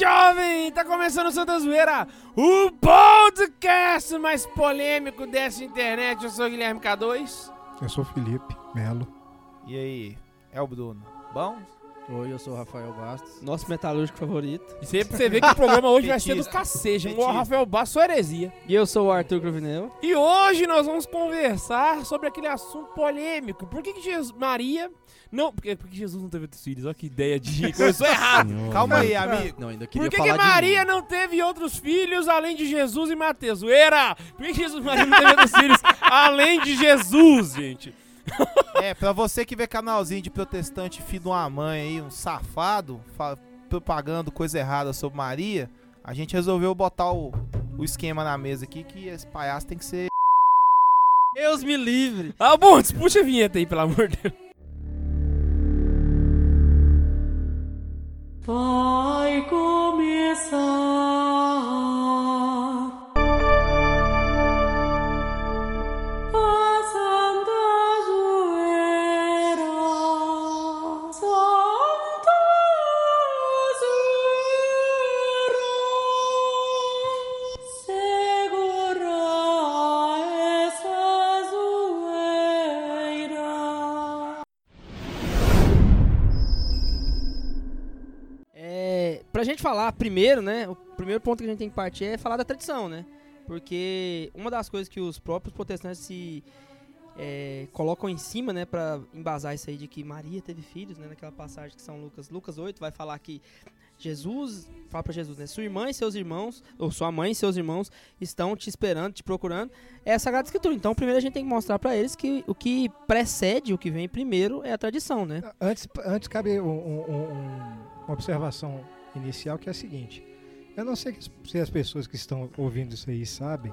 jovem! Tá começando o Santa Zoeira, o podcast mais polêmico dessa internet. Eu sou o Guilherme K2. Eu sou o Felipe Melo. E aí, é o Bruno. Bom? Oi, eu sou o Rafael Bastos. Nosso metalúrgico favorito. E sempre você vê que o programa hoje vai ser do cacete. O. Rafael Basso sua heresia. E eu sou o Arthur Cruvinel. E hoje nós vamos conversar sobre aquele assunto polêmico. Por que, que Jesus, Maria. Não, porque, porque Jesus não teve outros filhos. Olha que ideia de. Começou errado. Calma aí, amigo. Não, ainda queria Por que, que Maria mim. não teve outros filhos além de Jesus e Mateus? Zoeira! Por que que Jesus Maria não teve outros filhos além de Jesus, gente? É, pra você que vê canalzinho de protestante filho de uma mãe aí, um safado, fa- propagando coisa errada sobre Maria, a gente resolveu botar o, o esquema na mesa aqui que esse palhaço tem que ser. Deus me livre. Ah, bom, puxa a vinheta aí, pelo amor de Deus. Vai começar falar primeiro, né? O primeiro ponto que a gente tem que partir é falar da tradição, né? Porque uma das coisas que os próprios protestantes se é, colocam em cima, né, pra embasar isso aí de que Maria teve filhos, né? Naquela passagem que São Lucas, Lucas 8, vai falar que Jesus, fala pra Jesus, né? Sua irmã e seus irmãos, ou sua mãe e seus irmãos estão te esperando, te procurando. É a Sagrada Escritura. Então, primeiro a gente tem que mostrar pra eles que o que precede, o que vem primeiro é a tradição, né? Antes, antes cabe um- um- um- uma observação inicial que é a seguinte. Eu não sei que se as pessoas que estão ouvindo isso aí sabem,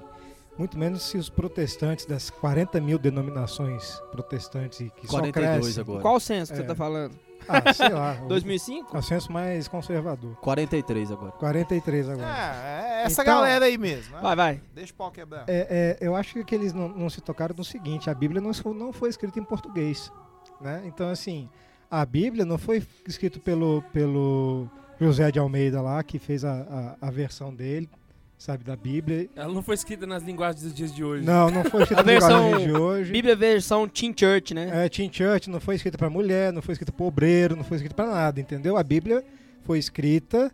muito menos se os protestantes das 40 mil denominações protestantes e que 42 só crescem. agora. Qual censo que É. você tá falando? Ah, sei lá. o- 2005? O censo mais conservador. 43 agora. 43 agora. É, é essa Então- galera aí mesmo. né? Vai, vai. Deixa o pau quebrar. É, é, eu acho que eles não, não se tocaram no seguinte: a Bíblia não, foi- não foi escrita em português. Né? Então, assim, a Bíblia não foi escrita pelo, pelo José de Almeida lá, que fez a, a, a versão dele, sabe, da Bíblia. Ela não foi escrita nas linguagens dos dias de hoje. Não, não foi escrita versão no de hoje. Bíblia versão Teen Church, né? É, Teen Church não foi escrita para mulher, não foi escrita para obreiro, não foi escrita para nada, entendeu? A Bíblia foi escrita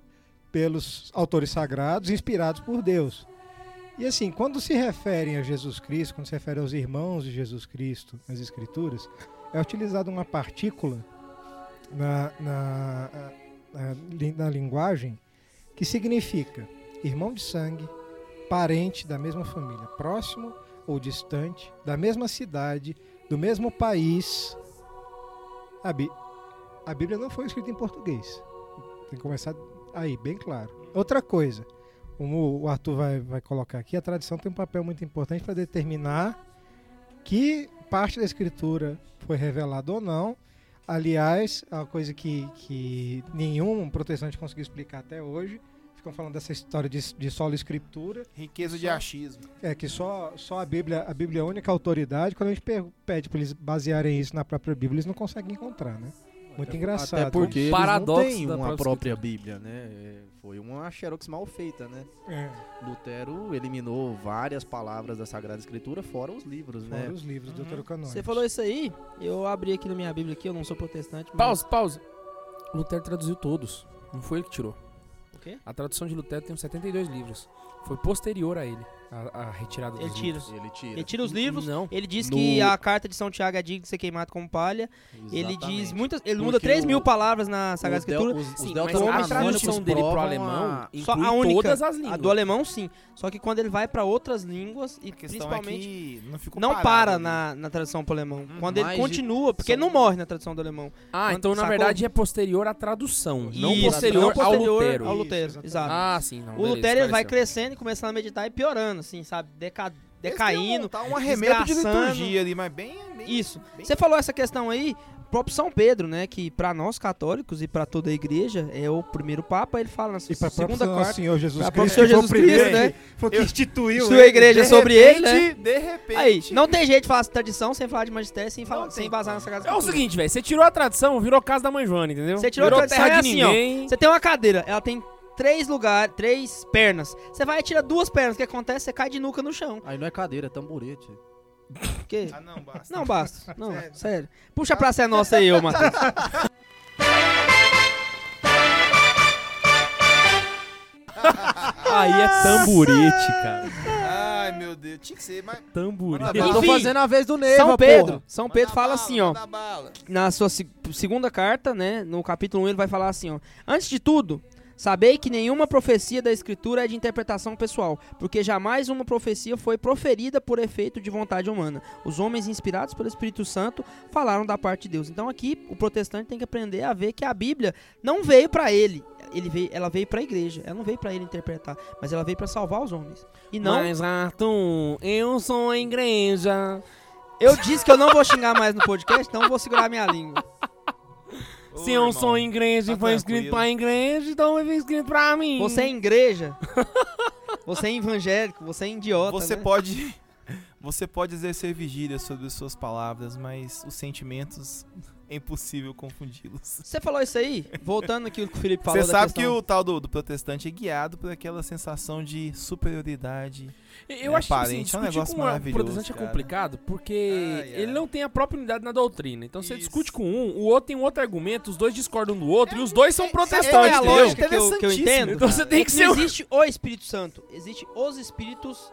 pelos autores sagrados, inspirados por Deus. E assim, quando se referem a Jesus Cristo, quando se refere aos irmãos de Jesus Cristo nas Escrituras, é utilizada uma partícula na, na, na, li- na linguagem que significa irmão de sangue, parente da mesma família, próximo ou distante, da mesma cidade, do mesmo país. A, Bí- a Bíblia não foi escrita em português. Tem que começar aí, bem claro. Outra coisa, como o Arthur vai, vai colocar aqui, a tradição tem um papel muito importante para determinar que parte da escritura foi revelada ou não. Aliás, é uma coisa que, que nenhum protestante conseguiu explicar até hoje. Ficam falando dessa história de, de solo escritura. Riqueza de achismo. É que só, só a Bíblia a Bíblia é a única autoridade. Quando a gente pede para eles basearem isso na própria Bíblia, eles não conseguem encontrar, né? Muito engraçado. Até porque eles paradoxo não têm uma própria própria Bíblia, né? É, Foi uma xerox mal feita, né? É, Lutero eliminou várias palavras da Sagrada Escritura, fora os livros, fora né? os livros do Uhum. Deuterocanônico. Você falou isso aí, eu abri aqui na minha Bíblia aqui, eu não sou protestante. mas- Pausa, pausa. Lutero traduziu todos. Não foi ele que tirou. O quê? A tradução de Lutero tem uns 72 livros. Foi posterior a ele, a, a retirada dos Ele tira. livros. Ele tira. Ele tira os livros, Não. ele diz No- que a carta de São Tiago é digna de ser queimada como palha. Ele diz Exatamente. muitas. Ele Porque muda 3 mil o- palavras na Sagrada Os del- Escritura. Os, os Sim, mas deuterocanônicos a tradução dele pro alemão a- Só a única. todas as línguas. A do alemão, sim. Só que quando ele vai pra outras línguas, e questão principalmente. é não ficou não parado para ali. na, na tradução pro alemão. Hum, Quando ele continua, porque ele não são- morre na tradução do alemão. Ah, Quando- então na verdade é posterior à tradução, não Isso, posterior, não posterior ao Lutero. Ao Lutero, exatamente. exato. Ah, sim. Não, o beleza, Lutero ele vai crescendo e começando a meditar e piorando, assim, sabe? Deca... Decaindo. tá um arremedo de liturgia ali, mas bem. bem Isso. bem- Você falou essa questão aí, próprio São Pedro, né? Que pra nós católicos e pra toda a igreja é o primeiro Papa, ele fala na sua E para segunda próprio quarta. Senhor Jesus Pra Cristo, Senhor Jesus Cristo, primeiro né? Foi que instituiu. Sua né? igreja de sobre ele, né? De repente. Aí, não tem jeito de falar de tradição sem falar de magistério, sem, falar, Não sem vazar nessa casa. É o seguinte, velho, você tirou a tradição, virou casa da mãe Joana, entendeu? Você tirou a virou tradição, terra é de assim, ó. ninguém. Você tem uma cadeira, ela tem três lugares, três pernas. Você vai e tira duas pernas. O que acontece? Você cai de nuca no chão. Aí não é cadeira, é tamborete. O quê? Ah, não, basta. Não, basta. Não, Sério. sério. Puxa pra ser nossa aí, ô Matheus. Aí é tamborete, cara. Ai, meu Deus. Tinha que ser, mas... Tamborete. Eu tô fazendo a vez do Neiva, São porra. Pedro. São Pedro Manda fala bala, assim, ó. na sua se- segunda carta, né, no capítulo 1, ele vai falar assim, ó: Antes de tudo, sabei que nenhuma profecia da escritura é de interpretação pessoal, porque jamais uma profecia foi proferida por efeito de vontade humana. Os homens inspirados pelo Espírito Santo falaram da parte de Deus. Então aqui o protestante tem que aprender a ver que a Bíblia não veio para ele, ele veio, ela veio para a igreja. Ela não veio para ele interpretar, mas ela veio para salvar os homens. E não, Mas, Arthur, eu sou a igreja. eu disse que eu não vou xingar mais no podcast, então vou segurar minha língua. Se eu irmão, sou igreja e tá foi escrito tranquilo. pra igreja, então vai vir escrito pra mim. Você é igreja. Você é evangélico, você é idiota. Você né? pode... Você pode exercer vigília sobre as suas palavras, mas os sentimentos é impossível confundi-los. Você falou isso aí? Voltando aquilo que o Felipe falou Você da sabe que questão- o tal do, do protestante é guiado por aquela sensação de superioridade. Eu É acho que assim, é um negócio com um maravilhoso, protestante é cara. complicado porque Ai, ai. ele não tem a própria unidade na doutrina. Então você Isso. discute com um, o outro tem um outro argumento, os dois discordam do outro e os dois são Sabe qual protestantes, é a entendeu? lógica que eu, que eu entendo? Então você tem É que que ser não um- existe o Espírito Santo, existe os Espíritos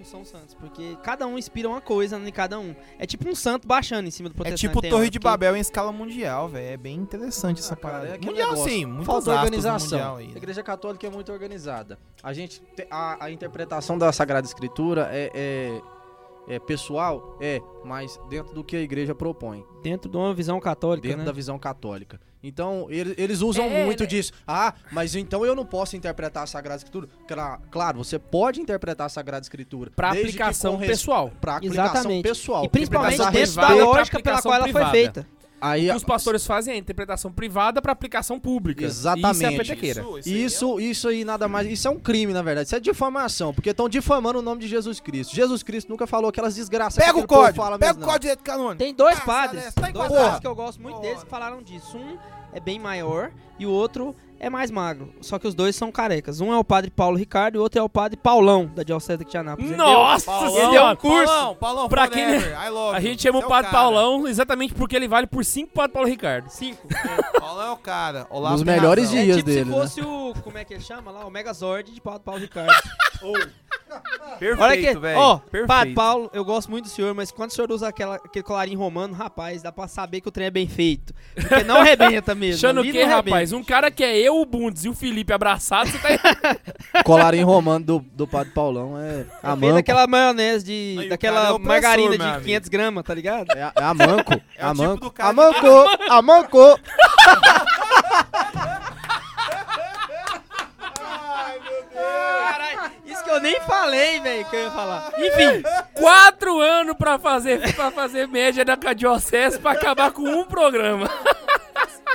não são santos, porque cada um inspira uma coisa em cada um. É tipo um santo baixando em cima do É protestante. tipo tem Torre de porque- Babel em escala mundial, velho. É bem interessante essa Ah, cara, parada. é mundial negócio. sim, aspas organização. aí. A né? Igreja Católica é muito organizada. A gente te- a, a interpretação da Sagrada Escritura é, é, é pessoal, é, mas dentro do que a Igreja propõe, Dentro de uma visão católica, dentro né? da visão católica. Então eles, eles usam É, muito né? disso. Ah, mas então eu não posso interpretar a Sagrada Escritura? Cla- Claro, você pode interpretar a Sagrada Escritura que aplicação pessoal. Pra aplicação Exatamente. pessoal. E principalmente dentro da lógica pela aplicação qual ela foi feita. Aí, O que os pastores fazem é interpretação privada pra aplicação pública. Exatamente. Isso é a petequeira. Isso, aí Isso, isso aí nada mais. Isso é um crime, na verdade. Isso é difamação, porque estão difamando o nome de Jesus Cristo. Jesus Cristo nunca falou aquelas desgraças Pega que o código, fala pega mesmo, o código de direito canônico. Tem dois Ah, padres, tá dois padres que eu gosto muito deles que falaram disso. Um é bem maior e o outro é mais magro. Só que os dois são carecas. Um é o padre Paulo Ricardo e o outro é o padre Paulão, da Diocese de Anápolis. Ele Nossa Paulão, Ele deu um curso. Paulão, Paulão, Pra quem- forever, I love A you. gente chama Você o é Padre cara. Paulão exatamente porque ele vale por 5 Padre Paulo Ricardo. deu cinco. Paulão é o cara. Olavo Nos melhores razão. É dias tipo dele, se né? fosse o. Como é que ele chama lá? O Megazord de Padre Paulo Ricardo. Perfeito, Olha que. velho. Ó, Perfeito. Padre Paulo, eu gosto muito do senhor, mas quando o senhor usa aquela, aquele colarinho romano, rapaz, dá pra saber que o trem é bem feito. Porque não rebenta mesmo. Achando o ali quê, não rebenta. rapaz? Um cara que é eu, o Bundes e o Felipe abraçados, você tá Colarinho romano do, do Padre Paulão é a manco. daquela maionese de. Aí daquela é margarina de amigo. 500 gramas, tá ligado? É a, é a manco. É a o tipo manco. do cara a que- manco. A manco. Caralho, isso que eu nem falei, velho, que eu ia falar. Enfim, quatro anos pra fazer, pra fazer média da Diocese pra acabar com um programa.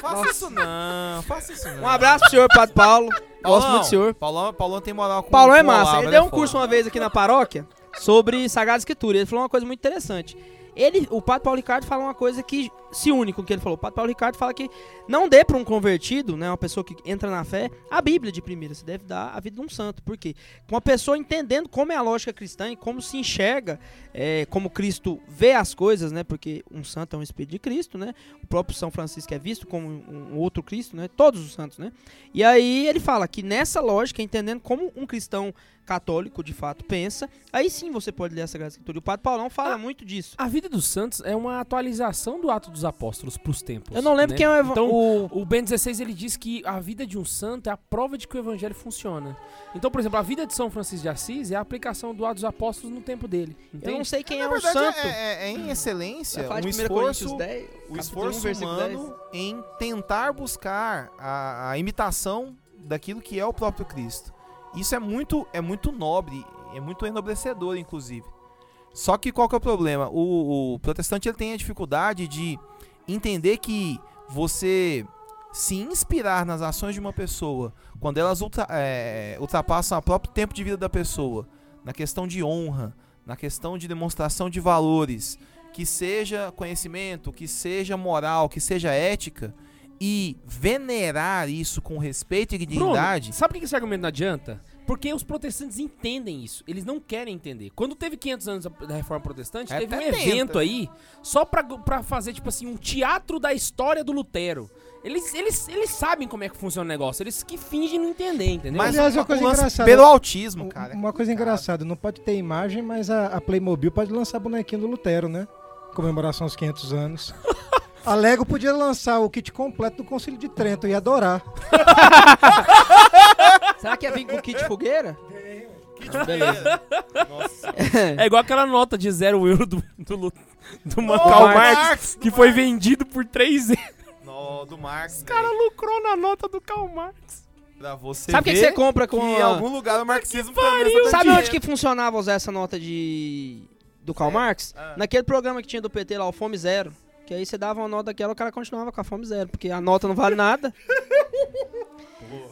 Faça isso não, faça isso não. um abraço pro senhor, Padre Paulo. Gosto Paulão, muito do senhor. Paulão, Paulão tem moral com Paulo é massa. Olavo, Ele deu um curso uma vez aqui na paróquia sobre Sagrada Escritura. Ele falou uma coisa muito interessante. Ele, o Padre Paulo Ricardo fala uma coisa que se une com o que ele falou. O Padre Paulo Ricardo fala que não dê para um convertido, né, uma pessoa que entra na fé, a Bíblia de primeira. Você deve dar a vida de um santo. Por quê? Uma pessoa entendendo como é a lógica cristã e como se enxerga, é, como Cristo vê as coisas, né? Porque um santo é um espírito de Cristo, né? O próprio São Francisco é visto como um outro Cristo, né? Todos os santos, né? E aí ele fala que nessa lógica, entendendo como um cristão católico de fato pensa, aí sim você pode ler a Sagrada Escritura. E o Padre Paulão fala Ah, muito disso. A vida dos santos é uma atualização do ato dos apóstolos pros tempos. Eu não lembro né? quem é o, eva- Então, o O Ben 16 ele diz que a vida de um santo é a prova de que o evangelho funciona. Então, por exemplo, a vida de São Francisco de Assis é a aplicação do ato dos apóstolos no tempo dele. eu Entende? não sei quem Na é o santo. É, é- é em excelência um de 1 Coríntios esforço, 10, o esforço 1, versículo humano em tentar buscar a, a imitação daquilo que é o próprio Cristo. Isso é muito, é muito nobre, é muito enobrecedor, inclusive. Só que qual que é o problema? O, o protestante ele tem a dificuldade de entender que você se inspirar nas ações de uma pessoa, quando elas ultra- é, ultrapassam o próprio tempo de vida da pessoa, na questão de honra, na questão de demonstração de valores, que seja conhecimento, que seja moral, que seja ética, e venerar isso com respeito e dignidade. Bruno, sabe por que esse argumento não adianta? Porque os protestantes entendem isso. Eles não querem entender. Quando teve 500 anos da- Reforma Protestante, É, teve um até tenta. evento aí só pra, pra fazer, tipo assim, um teatro da história do Lutero. Eles, eles, eles sabem como é que funciona o negócio. Eles que fingem não entender, entendeu? Mas Aliás, uma uma coisa engraçada- pelo autismo, Um- cara. Uma coisa engraçada, não pode ter imagem, mas a, a Playmobil pode lançar bonequinho do Lutero, né? Comemoração aos 500 anos. A Lego podia lançar o kit completo do Concílio de Trento e adorar. Será que ia vir com kit fogueira? Beleza. Nossa. É igual aquela nota de zero euro do, do, do Marx, Marx, que do foi Marx. vendido por 3 euros. No, do Marx. O cara lucrou na nota do Karl Marx. Pra você Sabe o que, que você compra com que em a- algum lugar o marxismo foi Sabe onde que funcionava usar essa nota de do Karl Marx? Ah. Naquele programa que tinha do PT lá, o Fome Zero. Que aí você dava uma nota daquela, o cara continuava com a fome zero, porque a nota não vale nada.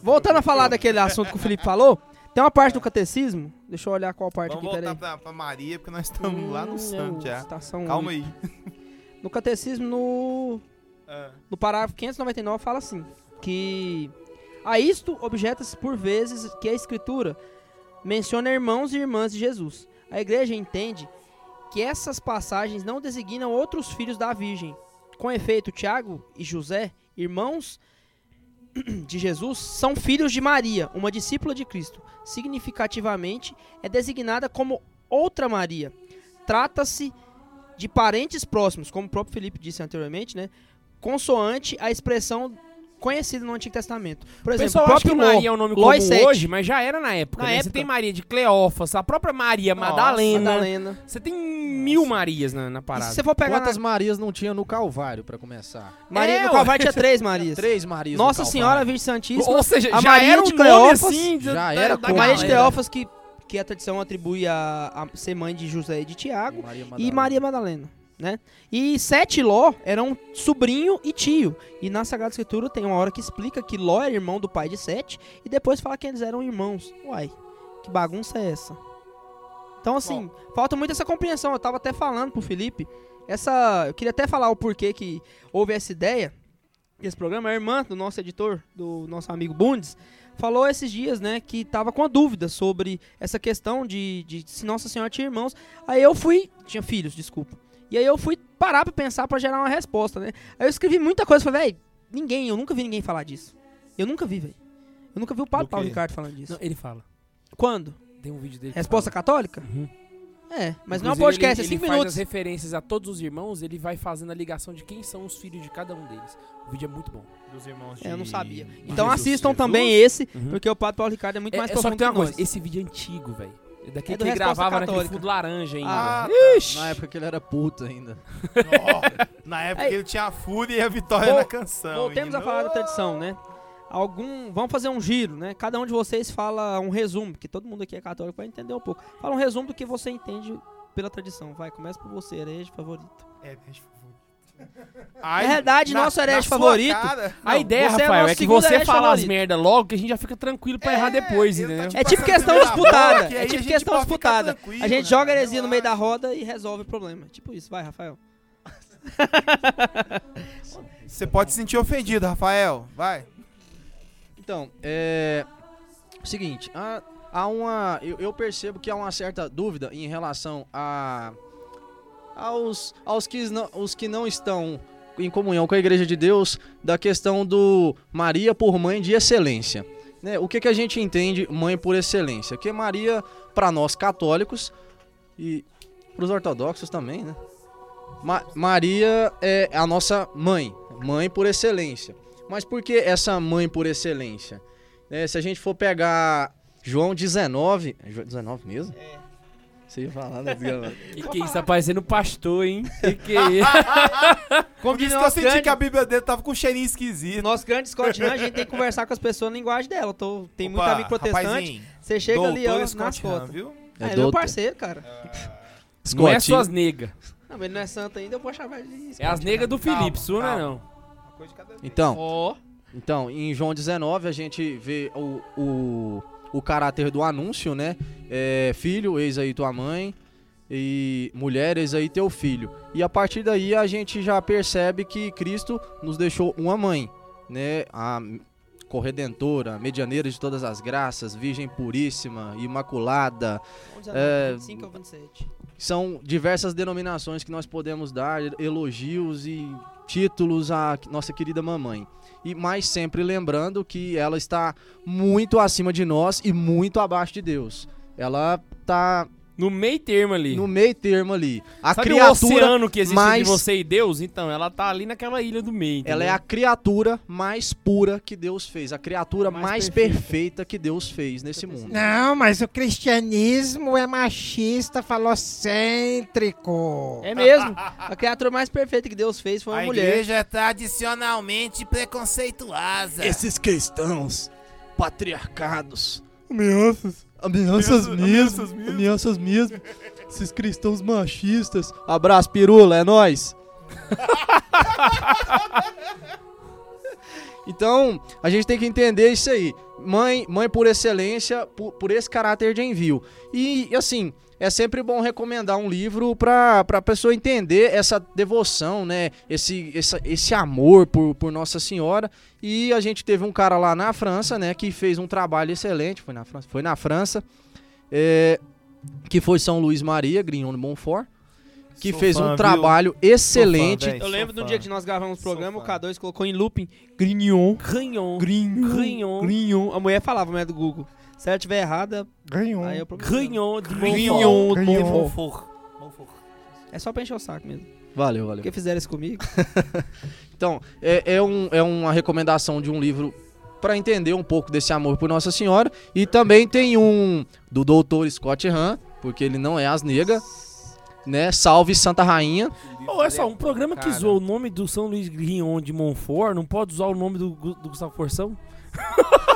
Voltando a falar daquele assunto que o Felipe falou, tem uma parte do catecismo, deixa eu olhar qual parte Vamos aqui, voltar peraí. pra, pra Maria, porque nós estamos lá no Hum, santo é, já. Estação Calma oito. aí. No catecismo, no, Ah. no parágrafo 599, fala assim: que a isto objeta-se por vezes que a Escritura menciona irmãos e irmãs de Jesus. A igreja entende que essas passagens não designam outros filhos da Virgem. Com efeito, Tiago e José, irmãos de Jesus, são filhos de Maria, uma discípula de Cristo. Significativamente, é designada como outra Maria. Trata-se de parentes próximos, como o próprio Felipe disse anteriormente, né? Consoante a expressão conhecida no Antigo Testamento. Por exemplo, pessoal o acha próprio Ló, Maria é um nome Ló e comum Sete. hoje, mas já era na época. Na né? Você época. tem Maria de Cleófas, a própria Maria Nossa, Madalena. Madalena. Você tem mil Marias na, na E parada. se você for pegar Quantas na... Marias não tinha no Calvário, pra começar? Maria, É, no. Calvário tinha três Marias. Três Marias no Nossa. Senhora Virgem Santíssima. Ou seja, a Maria era um de Cleófas, assim. já da- era da com a Maria de. Cleófas, que, que a tradição atribui a, a ser mãe de José e de Tiago. Maria E. Maria Madalena, né? E Sete e Ló eram sobrinho e tio. E na Sagrada Escritura tem uma hora que explica que Ló era irmão do pai de Sete e depois fala que eles eram irmãos. Uai, que bagunça é essa? Então assim, falta muito essa compreensão. Eu tava até falando pro Felipe, essa, eu queria até falar o porquê que houve essa ideia desse programa. A irmã do nosso editor, do nosso amigo Bundes, falou esses dias, né, que tava com a dúvida sobre essa questão de, de se Nossa Senhora tinha irmãos. Aí eu fui, tinha filhos, desculpa. E aí eu fui parar pra pensar pra gerar uma resposta, né? Aí eu escrevi muita coisa, falei, velho, ninguém, eu nunca vi ninguém falar disso. Eu nunca vi, velho. Eu nunca vi o Padre Paulo? Ricardo falando disso. Não, ele fala. Quando? Tem um vídeo dele. Resposta fala. católica? Uhum. É, mas não é um Inclusive, podcast, ele, é 5 ele minutos. faz as referências a todos os irmãos, ele vai fazendo a ligação de quem são os filhos de cada um deles. O vídeo é muito bom. Dos irmãos É, eu não sabia. de Então Jesus. assistam Jesus? também esse, Uhum. porque o Padre Paulo Ricardo é muito É, mais é só profundo que tem uma coisa, esse vídeo é antigo, velho. Daquele É que gravava naquele fundo laranja ainda. Ah, Ixi. Na época que ele era puto ainda. Ó, Na época que ele tinha a fúria e a vitória Vol- na canção. Voltemos a falar da tradição, né? Algum, vamos fazer um giro, né? Cada um de vocês fala um resumo, porque todo mundo aqui é católico vai entender um pouco. Fala um resumo do que você entende pela tradição. Vai, começa por você, herege favorito. É, herege favorito. Na realidade, nosso herege favorito- cara- A Não, ideia, você é Rafael, nosso é que você fala as favorito. merda logo, que a gente já fica tranquilo pra errar depois, tá entendeu? te É tipo questão disputada. boca, É aí tipo a gente questão disputada. A gente né? joga heresia no meio da roda e resolve o problema. Tipo isso, vai, Rafael. Você pode se sentir ofendido, Rafael. Vai. Então, é. O seguinte, há, há uma. Eu, eu percebo que há uma certa dúvida em relação a. aos, aos que, não, os que não estão em comunhão com a Igreja de Deus da questão do Maria por mãe de excelência. Né? O que, que a gente entende mãe por excelência? Que Maria, para nós católicos e para os ortodoxos também, né? Ma- Maria é a nossa mãe, mãe por excelência. Mas por que essa mãe por excelência? É, se a gente for pegar João 19. é João 19 mesmo? É. Ia falar, né? desgramado? E que isso tá parecendo pastor, hein? Que que é isso? Como isso que eu senti grande, que a Bíblia dele tava com um cheirinho esquisito. nosso grande Scott Hahn, a gente tem que conversar com as pessoas na linguagem dela. Eu Tô, tem muito Opa, amigo protestante. rapazinho, Você chega ali, doutor ó, nas Scott fotos. viu? É, ele é meu parceiro, cara. Não é Scott, só as negas. Não, mas ele não é santo ainda, eu vou chamar ele de É as Scott negas do Calma, Felipe, sua não é calma. não. Uma coisa de cada vez. Então, Ó, Então, em João 19, a gente vê o, o, o caráter do anúncio, né? É, filho, eis aí tua mãe. E mulher, eis aí teu filho. E a partir daí a gente já percebe que Cristo nos deixou uma mãe. né, a corredentora, medianeira de todas as graças, virgem puríssima, imaculada, É, 25 ou 27. são diversas denominações que nós podemos dar elogios e títulos à nossa querida mamãe. E mas sempre lembrando que ela está muito acima de nós e muito abaixo de Deus. Ela tá No meio termo ali. no meio termo ali. A Sabe o criatura, oceano que existe entre mais- você e Deus? Então, ela tá ali naquela ilha do meio. ela é entendeu? a criatura mais pura que Deus fez, a criatura Mais mais, perfeita. perfeita. que Deus fez nesse mundo. Não, mas o cristianismo é machista, falocêntrico. É mesmo. A criatura mais perfeita que Deus fez foi uma A mulher. igreja é tradicionalmente preconceituosa. Esses cristãos patriarcados, Ameaças. Ameaças mesmo. ameaças mesmo. Esses cristãos machistas. Abraço, pirula, é nóis. então, a gente tem que entender isso aí. Mãe, mãe por excelência, por, por esse caráter de envio. E, assim, é sempre bom recomendar um livro pra, pra pessoa entender essa devoção, né? Esse, essa- esse amor por, por Nossa Senhora. E a gente teve um cara lá na França, né? Que fez um trabalho excelente. Foi na França. Foi na França. é, que foi São Luís Maria, Grignon de Montfort. Que Sou fez fã, um viu? trabalho excelente. velho. Eu Sou lembro do fã. dia que nós gravamos o Sou programa, o fã. K2 colocou em looping Grignon. Grignon. Grignon. Grignon. Grignon. A mulher falava, mulher do Google. Se ela tiver errada, Ganhou. aí eu problema. Grignon Grignon Grignon. É só pra encher o saco mesmo. Valeu, valeu. Porque fizeram isso comigo. Então, é, é, um- é uma recomendação de um livro para entender um pouco desse amor por Nossa Senhora. E também tem um do doutor Scott Hahn, porque ele não é asnega, né? Salve Santa Rainha. Ô, olha só, um programa que zoa o nome do São Luís Grignon de Montfort não pode usar o nome do, do Gustavo Forção?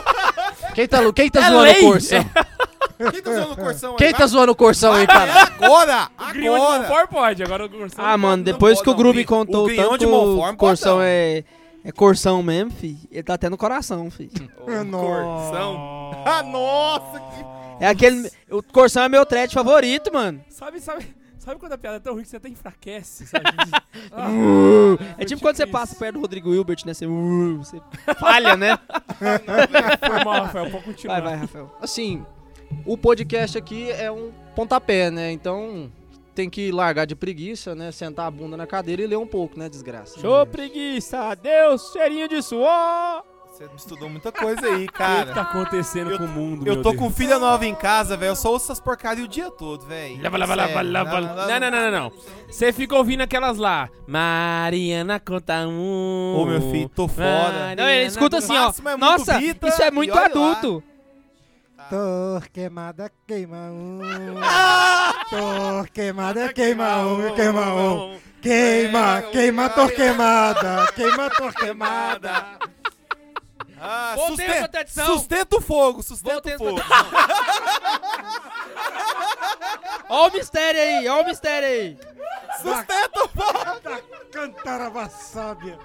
Quem tá, quem tá É zoando lei! o Corsão? Quem tá usando o Corsão aí? Quem tá zoando o Corsão aí, cara? agora! O Grignon de Agora! Montfort pode, agora o Corsão Ah, mano, depois que o O contou o tanto de Montfort o Corsão é, é Corsão mesmo, fi. Ele tá até no coração, fi. Corsão. Ah, nossa! Que... É aquele... O Corsão é meu thread favorito, mano. Sabe, sabe, sabe quando a piada é tão ruim que você até enfraquece, sabe? Ah, É tipo quando você passa perto do Rodrigo Hilbert, né? Você, uh, você falha, né? Foi mal, Rafael, pode continuar. Vai, vai, Rafael. Assim, o podcast aqui é um pontapé, né? Então tem que largar de preguiça, né? Sentar a bunda na cadeira e ler um pouco, né? Desgraça. Show preguiça, adeus, cheirinho de suor. Você estudou muita coisa aí, O que cara. tá acontecendo Eu- com o mundo, Eu meu tô Deus? com filha nova em casa, velho. Eu só ouço essas porcarias o dia todo, velho. Lava, lava, lava, lava. Não, não, não, não, não. Você fica ouvindo aquelas lá. Mariana conta um. Ô, meu filho, tô fora. Não, ele escuta assim, ó. é Nossa, bita isso é muito adulto. Tor queimada queima um. Tor queimada queima um, queima um. Queima, queima tor queimada. Queima tor queimada. Ah, Voltei susten- pra tradição. Sustenta o fogo, sustenta Voltei o fogo. Ó o mistério aí, ó o mistério aí. Sustenta o fogo. Cantarava sábia.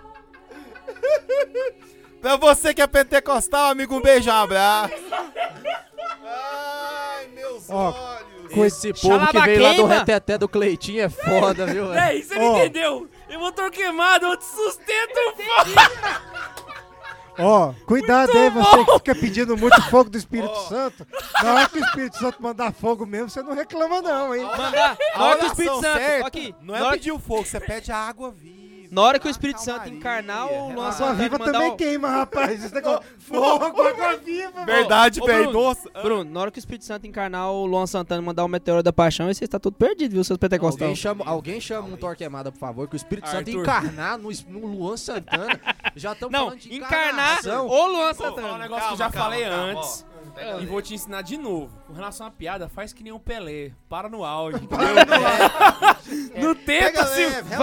Pra você que é pentecostal, amigo, um beijo, um abraço. Ai, meus Ó, olhos. Esse povo que veio lá do reteté do Cleitinho é foda, viu? É, isso você não Ó. entendeu. Eu vou tô queimado, eu te sustento o Ó, cuidado aí, você que fica pedindo muito fogo do Espírito Santo. Na hora que o Espírito Santo mandar fogo mesmo, você não reclama não, hein? Mandar. A Na hora que o Espírito Santo. Aqui. Não é hora, pedir o fogo, você pede a água viva. Na hora que o a Espírito Santo encarnar, o. Luan Água Santana viva também o- queima, rapaz. Esse negócio. Fogo, água viva, mano. Verdade, velho. Bruno, Nossa. Bruno, na hora que o Espírito Santo encarnar o Luan Santana e mandar o meteoro da paixão, aí você está tudo perdido, viu, seus Alguém pentecostais? chama, alguém chama um Torquemada, por favor, que o Espírito Santo encarnar no, no Luan Santana. Já estamos Não, falando de encarnar o Luan Vou falar um Santana. negócio que eu já Calma, falei calma, calma, antes. Ó. E vou te ensinar de novo. Com relação à piada, faz que nem um Pelé. Para no áudio. entendeu? Não tenta Pega se. leve.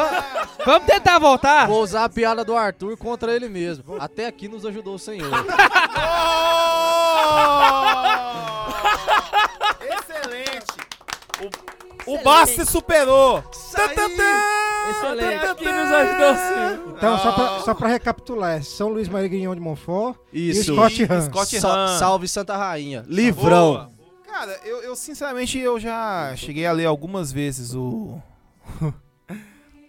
Vamos tentar voltar? Vou usar a piada do Arthur contra ele mesmo. Até aqui nos ajudou o Senhor. Oh! Excelente. O, o Basso se superou. Excelente. Aqui nos ajudou sim. Então, só pra, só pra recapitular, é São Luís Maria Grignon de Montfort Isso. e Scott E Hahn. Scott Sa- Hahn. salve Santa Rainha. Livrão. Boa. Cara, eu, eu, sinceramente eu já cheguei a ler algumas vezes o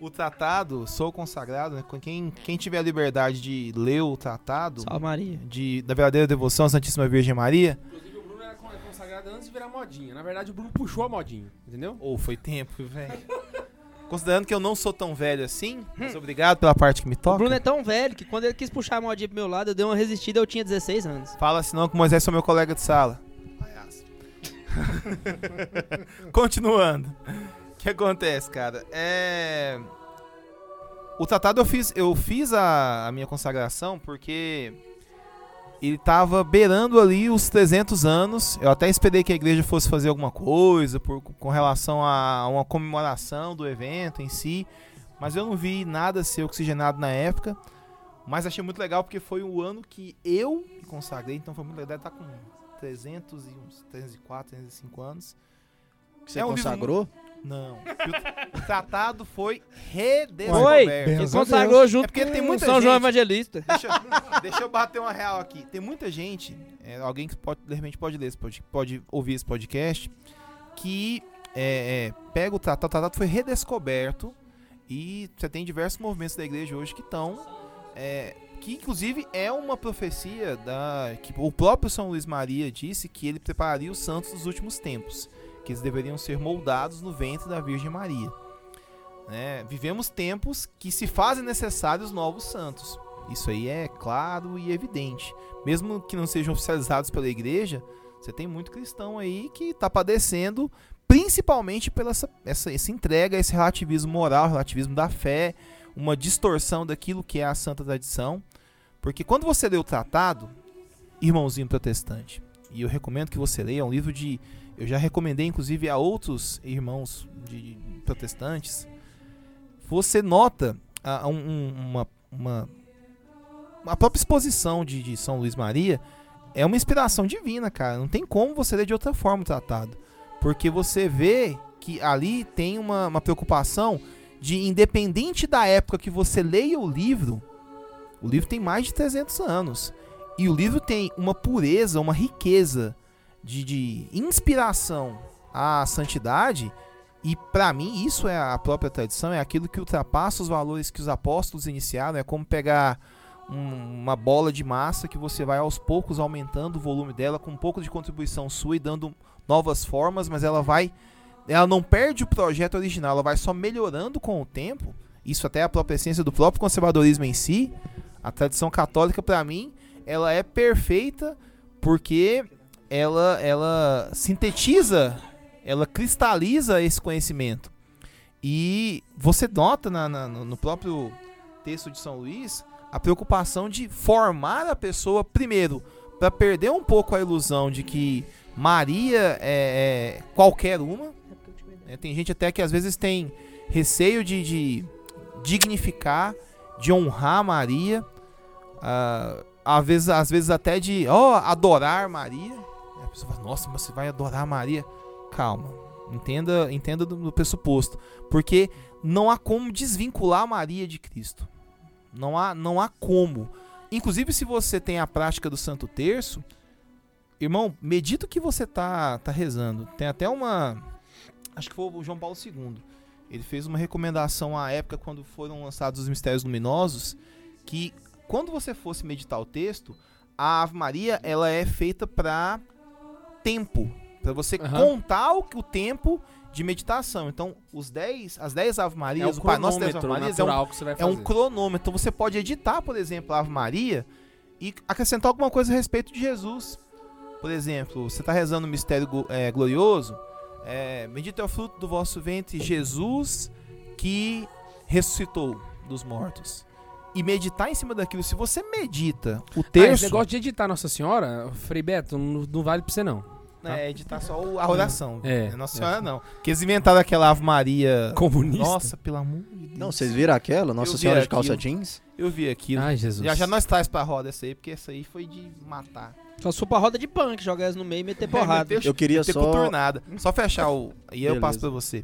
O tratado, sou consagrado, né? Quem, quem tiver a liberdade de ler o tratado Salve Maria. de, da verdadeira devoção à Santíssima Virgem Maria, Inclusive, o Bruno era con- consagrado antes de virar modinha. Na verdade, o Bruno puxou a modinha, entendeu? ou foi tempo, velho. Considerando que eu não sou tão velho assim, mas obrigado pela parte que me O toca. Bruno é tão velho que quando ele quis puxar a modinha pro meu lado, eu dei uma resistida, eu tinha 16 anos. Fala senão que o Moisés é meu colega de sala. Continuando. O que acontece, cara? É. O tratado eu fiz, eu fiz a, a minha consagração porque ele tava beirando ali os 300 anos. Eu até esperei que a igreja fosse fazer alguma coisa por, com relação a uma comemoração do evento em si, mas eu não vi nada ser oxigenado na época. Mas achei muito legal porque foi o ano que eu me consagrei, então foi muito legal. Deve estar com 300 e uns 304, 305 anos. Que você É um livro consagrou? Não. O, tratado foi redescoberto. Foi? Ele a consagrou junto É porque com tem muita São João gente- Evangelista. Deixa, eu- deixa eu bater uma real aqui. Tem muita gente, é, alguém que pode, de repente pode ler esse pod- pode ouvir esse podcast, que é, é, pega o tratado, o tratado foi redescoberto e você tem diversos movimentos da igreja hoje que estão, é, que inclusive é uma profecia da que o próprio São Luís Maria disse que ele prepararia os santos dos últimos tempos, que eles deveriam ser moldados no ventre da Virgem Maria. né? Vivemos tempos que se fazem necessários novos santos. Isso aí é claro e evidente. Mesmo que não sejam oficializados pela igreja, você tem muito cristão aí que está padecendo, principalmente pela essa, essa, essa entrega, esse relativismo moral, relativismo da fé, uma distorção daquilo que é a santa tradição. Porque quando você lê o tratado, irmãozinho protestante, e eu recomendo que você leia, é um livro de. Eu já recomendei, inclusive, a outros irmãos de protestantes. Você nota ah, um- um- uma, uma, a própria exposição de, de São Luís Maria é uma inspiração divina, cara. Não tem como você ler de outra forma o tratado. Porque você vê que ali tem uma, uma preocupação de, independente da época que você leia o livro, o livro tem mais de 300 anos. E o livro tem uma pureza, uma riqueza de, de inspiração à santidade. E para mim, isso é a própria tradição, é aquilo que ultrapassa os valores que os apóstolos iniciaram. É como pegar um- uma bola de massa que você vai aos poucos aumentando o volume dela com um pouco de contribuição sua e dando novas formas, mas ela vai. Ela não perde o projeto original, ela vai só melhorando com o tempo. Isso até é a própria essência do próprio conservadorismo em si. A tradição católica, para mim, ela é perfeita porque ela, ela sintetiza, ela cristaliza esse conhecimento. E você nota na- na- no próprio texto de São Luís a preocupação de formar a pessoa, primeiro, para perder um pouco a ilusão de que Maria é, é qualquer uma. né? Tem gente até que às vezes tem receio de, de dignificar, de honrar Maria. ah, às, vezes, às vezes até de ó, adorar Maria. A pessoa fala, nossa, mas você vai adorar Maria? Calma, entenda, entenda do, do pressuposto. Porque não há como desvincular Maria de Cristo. Não há, não há como. Inclusive, se você tem a prática do Santo Terço, irmão, medita o que você tá, tá rezando. Tem até uma. Acho que foi o João Paulo II. Ele fez uma recomendação à época, quando foram lançados os Mistérios Luminosos, que quando você fosse meditar o texto, a Ave Maria ela é feita para tempo. Para você Aham. contar o, o tempo de meditação. Então, os 10, as 10 Ave É Marias, o o Pai Nosso 10 Ave Marias é um é um cronômetro. Então você pode editar, por exemplo, a Ave Maria e acrescentar alguma coisa a respeito de Jesus. Por exemplo, você está rezando o mistério glo- é, glorioso. É, Bendito é o fruto do vosso ventre, Jesus que ressuscitou dos mortos. E meditar em cima daquilo. Se você medita o Ah, esse negócio de editar Nossa Senhora, Frei Beto, não, não vale pra você não. É, editar só o- a oração. É, Nossa é. Senhora não. Porque eles inventaram aquela Ave Maria. Comunista. Nossa, pelo amor de Deus. Não, vocês viram aquela? Nossa Senhora de calça aquilo. jeans? Eu vi aquilo. Ai, Jesus. Já já nós traz pra roda essa aí, porque essa aí foi de matar. Só se for pra roda de punk, jogar elas no meio e meter É, porrada. meter- Eu queria meter só- cotornada. Só fechar o. E aí eu passo pra você.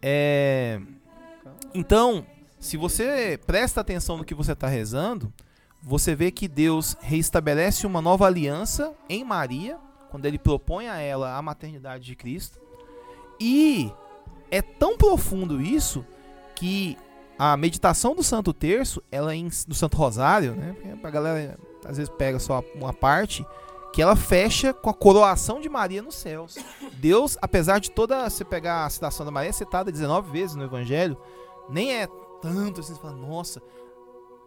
É. Então, se você presta atenção no que você tá rezando, você vê que Deus reestabelece uma nova aliança em Maria, quando ele propõe a ela a maternidade de Cristo. E é tão profundo isso que a meditação do Santo Terço, ela em, do Santo Rosário, né? A galera às vezes pega só uma parte, que ela fecha com a coroação de Maria nos céus. Deus, apesar de toda você pegar a citação da Maria, é citada 19 vezes no Evangelho, nem é tanto assim, você fala, nossa,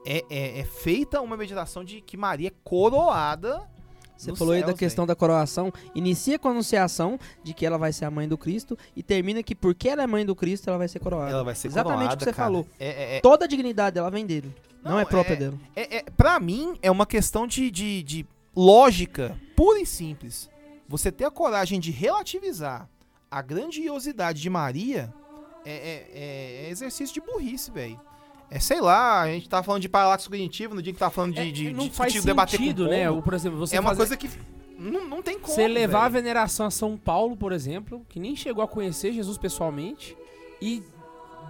é, é, é feita uma meditação de que Maria é coroada. Você nos falou aí da questão da coroação. Inicia com a anunciação de que ela vai ser a mãe do Cristo e termina que porque ela é mãe do Cristo, ela vai ser coroada. Ela vai ser Exatamente coroada, o que você cara. falou. É, é, é, Toda a dignidade dela vem dele. Não, Não, é própria é- dela. É, é, pra mim, é uma questão de, de, de lógica pura e simples. Você ter a coragem de relativizar a grandiosidade de Maria é, é- é- é exercício de burrice, velho. É, sei lá, a gente tá falando de parallaxo cognitivo no dia que tá falando de, É, de, não de faz discutir, debater com sentido, né? povo. O, por exemplo, você É uma fazer- coisa que não, não tem como, Você levar a veneração a São Paulo, por exemplo, que nem chegou a conhecer Jesus pessoalmente, e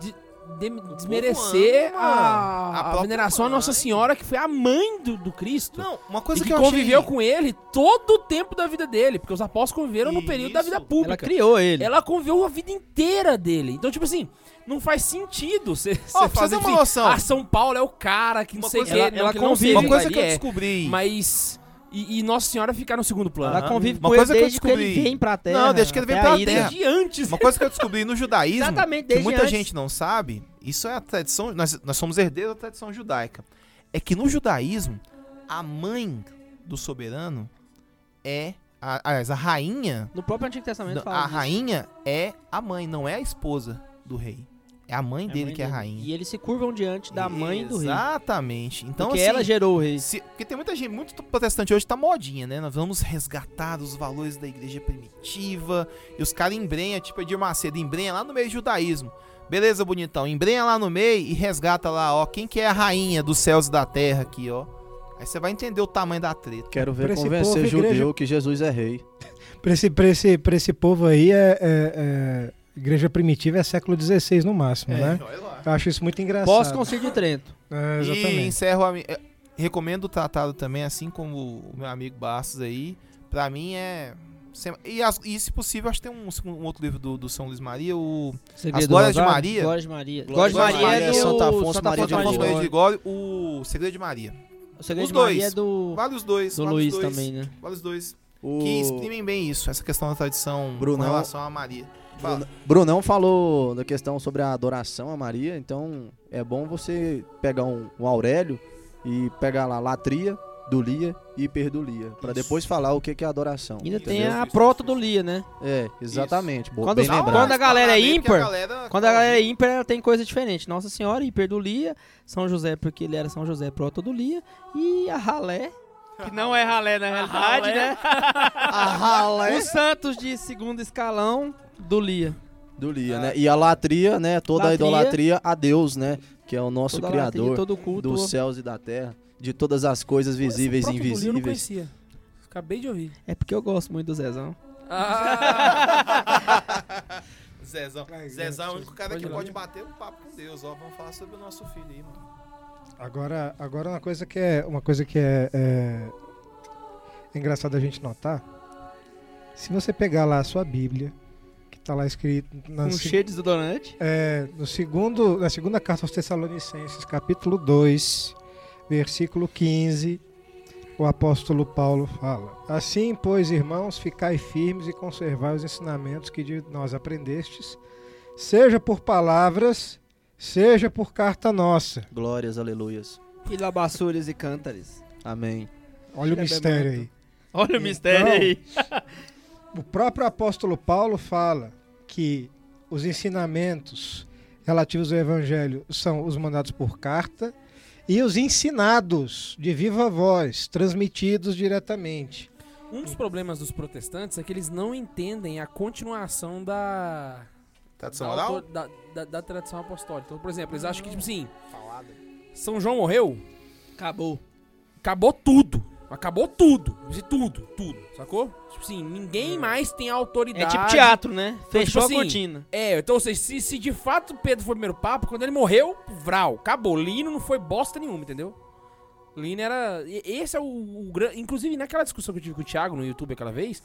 de- de- desmerecer a, a a veneração à Nossa. Senhora, que foi a mãe do, do Cristo. Não, uma coisa e que, que, eu conviveu achei... com ele todo o tempo da vida dele, porque os apóstolos conviveram no período da vida Isso. pública. Ela criou ele. Ela conviveu a vida inteira dele. Então, tipo assim, não faz sentido você você fazer uma assim, noção. ah, São Paulo é o cara que não Uma sei o coisa- que, ela- não, ela que convive, Uma coisa que eu é. descobri... Mas... E, e Nossa Senhora ficar no segundo plano. Ela convive Uma com coisa ele que eu desde que ele descobri- vem pra terra. Não, desde que ele vem até pra a ida. terra. Desde antes. Uma coisa que eu descobri no judaísmo, Exatamente, que desde muita antes. gente não sabe, isso é a tradição, nós, nós somos herdeiros da tradição judaica. É que no judaísmo, a mãe do soberano é, a, aliás, a rainha, No próprio Antigo Testamento a disso. rainha é a mãe, não é a esposa do rei. É a mãe É a dele mãe que é a dele. rainha. E eles se curvam diante da mãe do rei. Exatamente. Então, porque assim, ela gerou o rei. se- porque tem muita gente, muito protestante hoje tá modinha, né? Nós vamos resgatar os valores da igreja primitiva. E os caras embrenham, tipo Edir Macedo, embrenha lá no meio do judaísmo. Beleza, bonitão. Embrenha lá no meio e resgata lá, ó. Quem que é a rainha dos céus e da terra aqui, ó. Aí você vai entender o tamanho da treta. Quero ver Pra esse convencer povo, judeu igreja- que Jesus é rei. Pra esse, pra esse, pra esse povo aí, é, é- é- igreja primitiva é século XVI no máximo, né? olha lá. Eu acho isso muito engraçado. Pós-concílio de Trento. É, E exatamente. encerro a eh, Recomendo o tratado também, assim como o meu amigo Bastos aí. Pra mim é. E, as- e se possível, acho que tem um, um outro livro do, do São Luís Maria, o Segredo Glórias do de? Maria? Glórias de Maria. Glórias Glórias de Maria é Maria, do Santo Afonso Maria de Afonso. Maria de Ligório, o Segredo de Maria. O Segredo Os de Maria dois. é do, Vale os dois. do vale Luiz dois, também, né? Vale os dois. O Que exprimem bem isso, essa questão da tradição Brunão- com relação a Maria. Fala. Brunão falou da questão sobre a adoração a Maria, então é bom você pegar um, um Aurélio e pegar lá latria, dulia e hiperdulia, Pra Isso. depois falar o que que é adoração. Ainda tem a proto isso, do Lia, né? É, exatamente. bo- Quando quando a galera é ímpar, galera- Quando a galera é ímpar, ela tem coisa diferente. Nossa Senhora, hiper do Lia, São José, porque ele era São José, proto do Lia, e a Ralé, que não é Ralé na realidade, Ralé. né? A rala Os Santos de segundo escalão do Lia. dulia, né? E a latria, né? Toda a Latria. idolatria a Deus, né? Que é o nosso Toda latria, criador todo culto. dos céus e da terra, de todas as coisas visíveis e do Lio Eu não invisíveis. conhecia. Acabei de ouvir. É porque eu gosto muito do Zezão. Zezão. Ai, Zezão é o único cara pode que pode bater um papo com Deus, ó. Vamos falar sobre o nosso filho aí, mano. Agora, agora uma coisa que é uma coisa que é, é, é engraçado a gente notar. Se você pegar lá a sua Bíblia, tá lá escrito na, Com se- cheio de desodorante. é, no segundo, na segunda carta aos Tessalonicenses, capítulo 2, versículo 15, o apóstolo Paulo fala: Assim, pois, irmãos, ficai firmes e conservai os ensinamentos que de nós aprendestes, seja por palavras, seja por carta nossa. Glórias, aleluias. E labaçúrias e cântares. Amém. Olha o Chega mistério aí. Olha o Então, mistério aí. O próprio apóstolo Paulo fala que os ensinamentos relativos ao evangelho são os mandados por carta e os ensinados de viva voz, transmitidos diretamente. Um dos problemas dos protestantes é que eles não entendem a continuação da, Tradição da, autor- da, da- da tradição apostólica. Então, por exemplo, eles acham que, tipo assim, São João morreu, Acabou. acabou tudo. Acabou tudo. Tudo, tudo. Sacou? Tipo assim, ninguém mais tem É autoridade. tipo teatro, né? Fechou tipo assim, a cortina. É, então, ou seja, se, se de fato Pedro foi o primeiro papa, quando ele morreu, vral, acabou. Lino não foi bosta nenhuma, entendeu? Lino era. Esse é o, grande. Inclusive, naquela discussão que eu tive com o Thiago no YouTube aquela vez,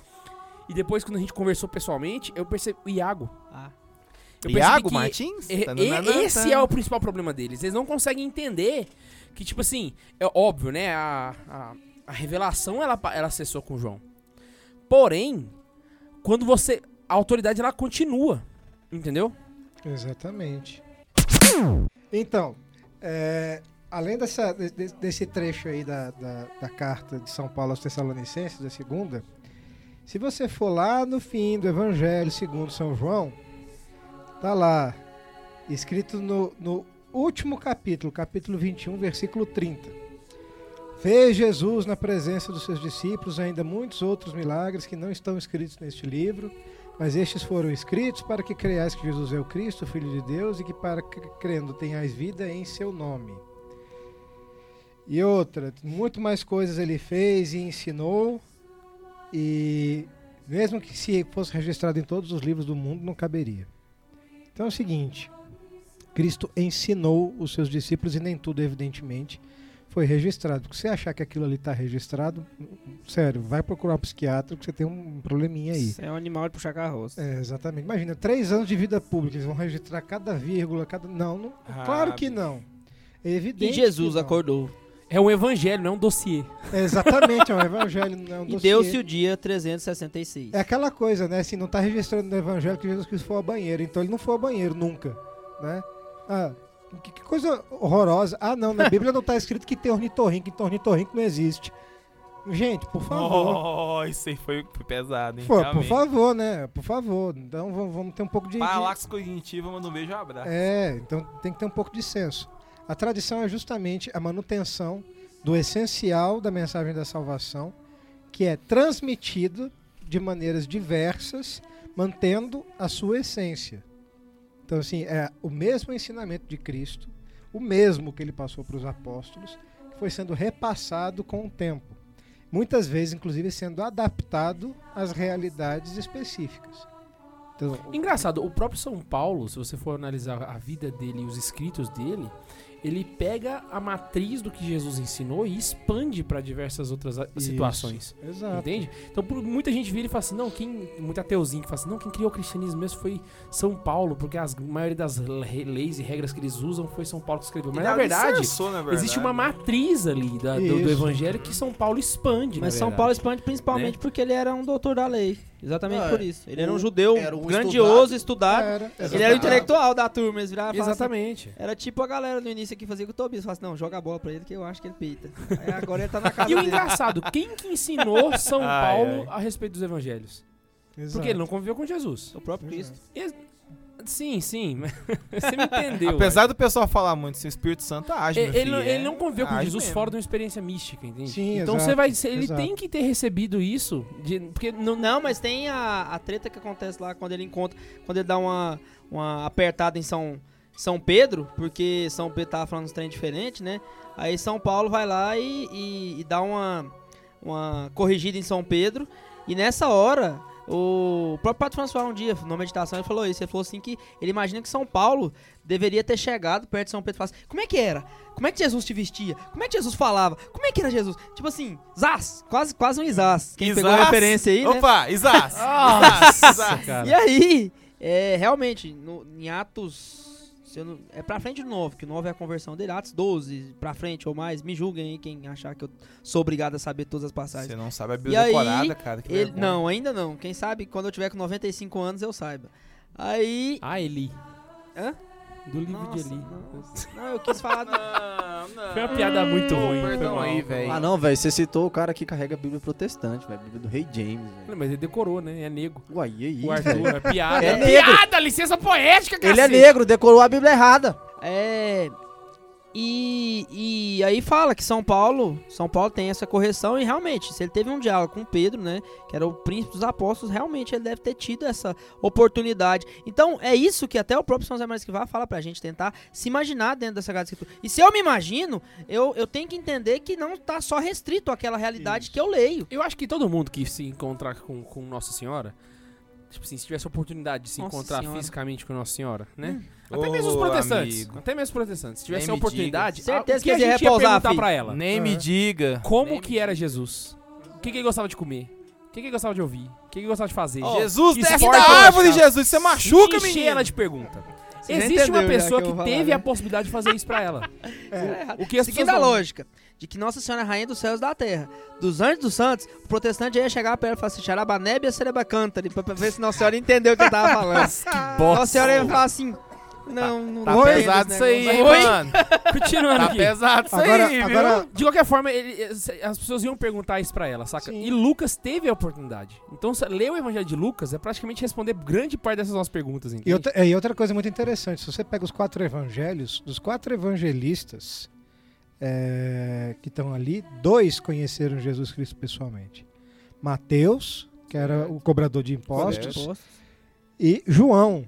e depois quando a gente conversou pessoalmente, eu percebi. O Iago. Ah. Eu Iago que Martins? E- Tá, e- tá, tá, tá. esse é o principal problema deles. Eles não conseguem entender que, tipo assim, é óbvio, né? A, a, a revelação ela, ela acessou com João. Porém, quando você. A autoridade ela continua. Entendeu? Exatamente. Então, é, além dessa, de- de- desse trecho aí da, da, da carta de São Paulo aos Tessalonicenses, da segunda, se você for lá no fim do Evangelho segundo São João, tá lá, escrito no, no último capítulo, capítulo 21, versículo 30. Fez Jesus na presença dos seus discípulos ainda muitos outros milagres que não estão escritos neste livro, mas estes foram escritos para que creiais que Jesus é o Cristo, o Filho de Deus, e que para que crendo tenhais vida em seu nome. E outra, muito mais coisas ele fez e ensinou, e mesmo que se fosse registrado em todos os livros do mundo, não caberia. Então é o seguinte: Cristo ensinou os seus discípulos, e nem tudo, evidentemente, foi registrado. Porque se achar que aquilo ali está registrado, sério, vai procurar um psiquiatra, que você tem um probleminha aí. Isso é um animal de puxar carroça. É, exatamente. Imagina, três anos de vida pública, eles vão registrar cada vírgula, cada. Não, não claro que não. É evidente. E Jesus que não. acordou. É um evangelho, não é um dossiê. É, exatamente, é um evangelho, não é um E dossiê. deu-se o dia 366. É aquela coisa, né? Assim, não está registrando no evangelho que Jesus Cristo foi ao banheiro. Então ele não foi ao banheiro nunca, né? Ah, que, que coisa horrorosa. Ah, não, na Bíblia não está escrito que tem ornitorrinco, então ornitorrinco não existe. Gente, por favor. Oh, isso aí foi, foi pesado, hein? Pô, por favor, né? Por favor. Então vamos, vamos ter um pouco de. Palácio cognitivo, manda um beijo e um abraço. É, então tem que ter um pouco de senso. A tradição é justamente a manutenção do essencial da mensagem da salvação, que é transmitido de maneiras diversas, mantendo a sua essência. Então, assim, é o mesmo ensinamento de Cristo, o mesmo que ele passou para os apóstolos, que foi sendo repassado com o tempo. Muitas vezes, inclusive, sendo adaptado às realidades específicas. Então, Engraçado, o próprio São Paulo, se você for analisar a vida dele e os escritos dele, ele pega a matriz do que Jesus ensinou e expande para diversas outras Isso. situações. exato. Entende? Então, por- muita gente vira e fala assim: não, quem. Muito ateuzinho que fala assim: não, quem criou o cristianismo mesmo foi São Paulo, porque as- a maioria das le- leis e regras que eles usam foi São Paulo que escreveu. Mas, na verdade, existe uma matriz ali da- do, do evangelho que São Paulo expande. Mas na São verdade. Paulo expande principalmente porque ele era um doutor da lei. Exatamente Ah, por isso. Ele era um o- judeu era um grandioso, estudado. Era, Ele era o intelectual da turma. Eles viravam falavam assim, Exatamente. Era tipo a galera no início que fazia com o Tobias. Falava assim, não, joga a bola pra ele que eu acho que ele peita. Aí agora ele tá na casa E o dele. engraçado, quem que ensinou São Ai, Paulo ai. a respeito dos evangelhos? Exato. Porque ele não conviveu com Jesus. O próprio Cristo. Sim, sim. mas Você me entendeu. Apesar do pessoal falar muito se o Espírito Santo age, ele, meu ele, não- filho, ele é- não conviveu com age Jesus mesmo. fora de uma experiência mística, entende? Sim, então exato, você vai, ele exato. tem que ter recebido isso, de- porque não, Não, mas tem a, a treta que acontece lá quando ele encontra. Quando ele dá uma, uma apertada em São, São Pedro, porque São Pedro tava falando uns trem diferentes, né? Aí São Paulo vai lá e, e- e dá uma, uma corrigida em São Pedro. E nessa hora, o próprio Padre François um dia, numa meditação, ele falou isso. Ele falou assim que ele imagina que São Paulo deveria ter chegado perto de São Pedro e assim, como é que era? Como é que Jesus te vestia? Como é que Jesus falava? Como é que era Jesus? Tipo assim, Zaz, quase, quase um Isás. Quem pegou a Isás? referência aí, né? Opa, Isás! Nossa, Isás! cara. E aí, é, realmente, no, em Atos. Se eu não- é pra frente do 9, que o 9 é a conversão dele. Atos 12, pra frente ou mais. Me julguem aí quem achar que eu sou obrigado a saber todas as passagens. Você não sabe a E Bíblia aí, decorada, cara. Que Ele, vergonha. não, ainda não. Quem sabe quando eu tiver com 95 anos eu saiba. Aí. Ah, Eli. Hã? Do livro de Nossa, Eli. não. Não, eu quis falar. do- Não, não. Foi uma piada muito ruim. Perdão aí, velho. Ah, não, velho. Você citou o cara que carrega a Bíblia protestante, velho. A Bíblia do Rei James, velho. Mas ele decorou, né? É nego. Uai, e aí? O Arthur, é piada. É É negro. piada, licença poética, Ele é cacete. negro, decorou a Bíblia errada. É. E, e aí fala que São Paulo, São Paulo tem essa correção e realmente, se ele teve um diálogo com Pedro, né, que era o príncipe dos apóstolos, realmente ele deve ter tido essa oportunidade. Então é isso que até o próprio São José Maria Escrivá fala pra gente tentar se imaginar dentro dessa Sagrada Escritura. E se eu me imagino, eu, eu tenho que entender que não tá só restrito àquela realidade que eu leio. Eu acho que todo mundo que se encontrar com, com Nossa Senhora, tipo assim, se tivesse a oportunidade de se Nossa encontrar Senhora. fisicamente com Nossa Senhora, né? Hum. Até mesmo os protestantes. amigo. Até mesmo os protestantes. Se tivesse Nem a oportunidade, diga. a- Certeza o que que a eles iam gente ia repousar, perguntar filho. pra ela? Nem me diga. Como Nem que era Jesus? O que, que ele gostava de comer? O que, que ele gostava de ouvir? O que, que que gostava de fazer? Jesus, que desce esporte da árvore? Jesus. Você machuca, Encher menino. ela de pergunta. Você Existe uma pessoa que que teve a né? possibilidade de fazer isso pra ela. É. O que as Seguindo a lógica de que Nossa Senhora é rainha dos céus e da terra, dos anjos dos santos, o protestante ia chegar pra ela e falar assim, Xarabanébia Cereba Cântari, pra, ver se Nossa Senhora entendeu o que eu tava falando. Que Nossa Senhora ia falar assim, não, não Tá entendo pesado isso aí, hein. Oi? mano. Continuando Tá aqui. pesado isso Agora, aí, viu? agora De qualquer forma, ele- as pessoas iam perguntar isso pra ela, saca? Sim. E Lucas teve a oportunidade. Então, ler o Evangelho de Lucas é praticamente responder grande parte dessas nossas perguntas, entende? E outra, e outra coisa muito interessante, se você pega os quatro evangelhos, dos quatro evangelistas é, que estão ali, dois conheceram Jesus Cristo pessoalmente. Mateus, que era o cobrador de impostos, Impostos. e João,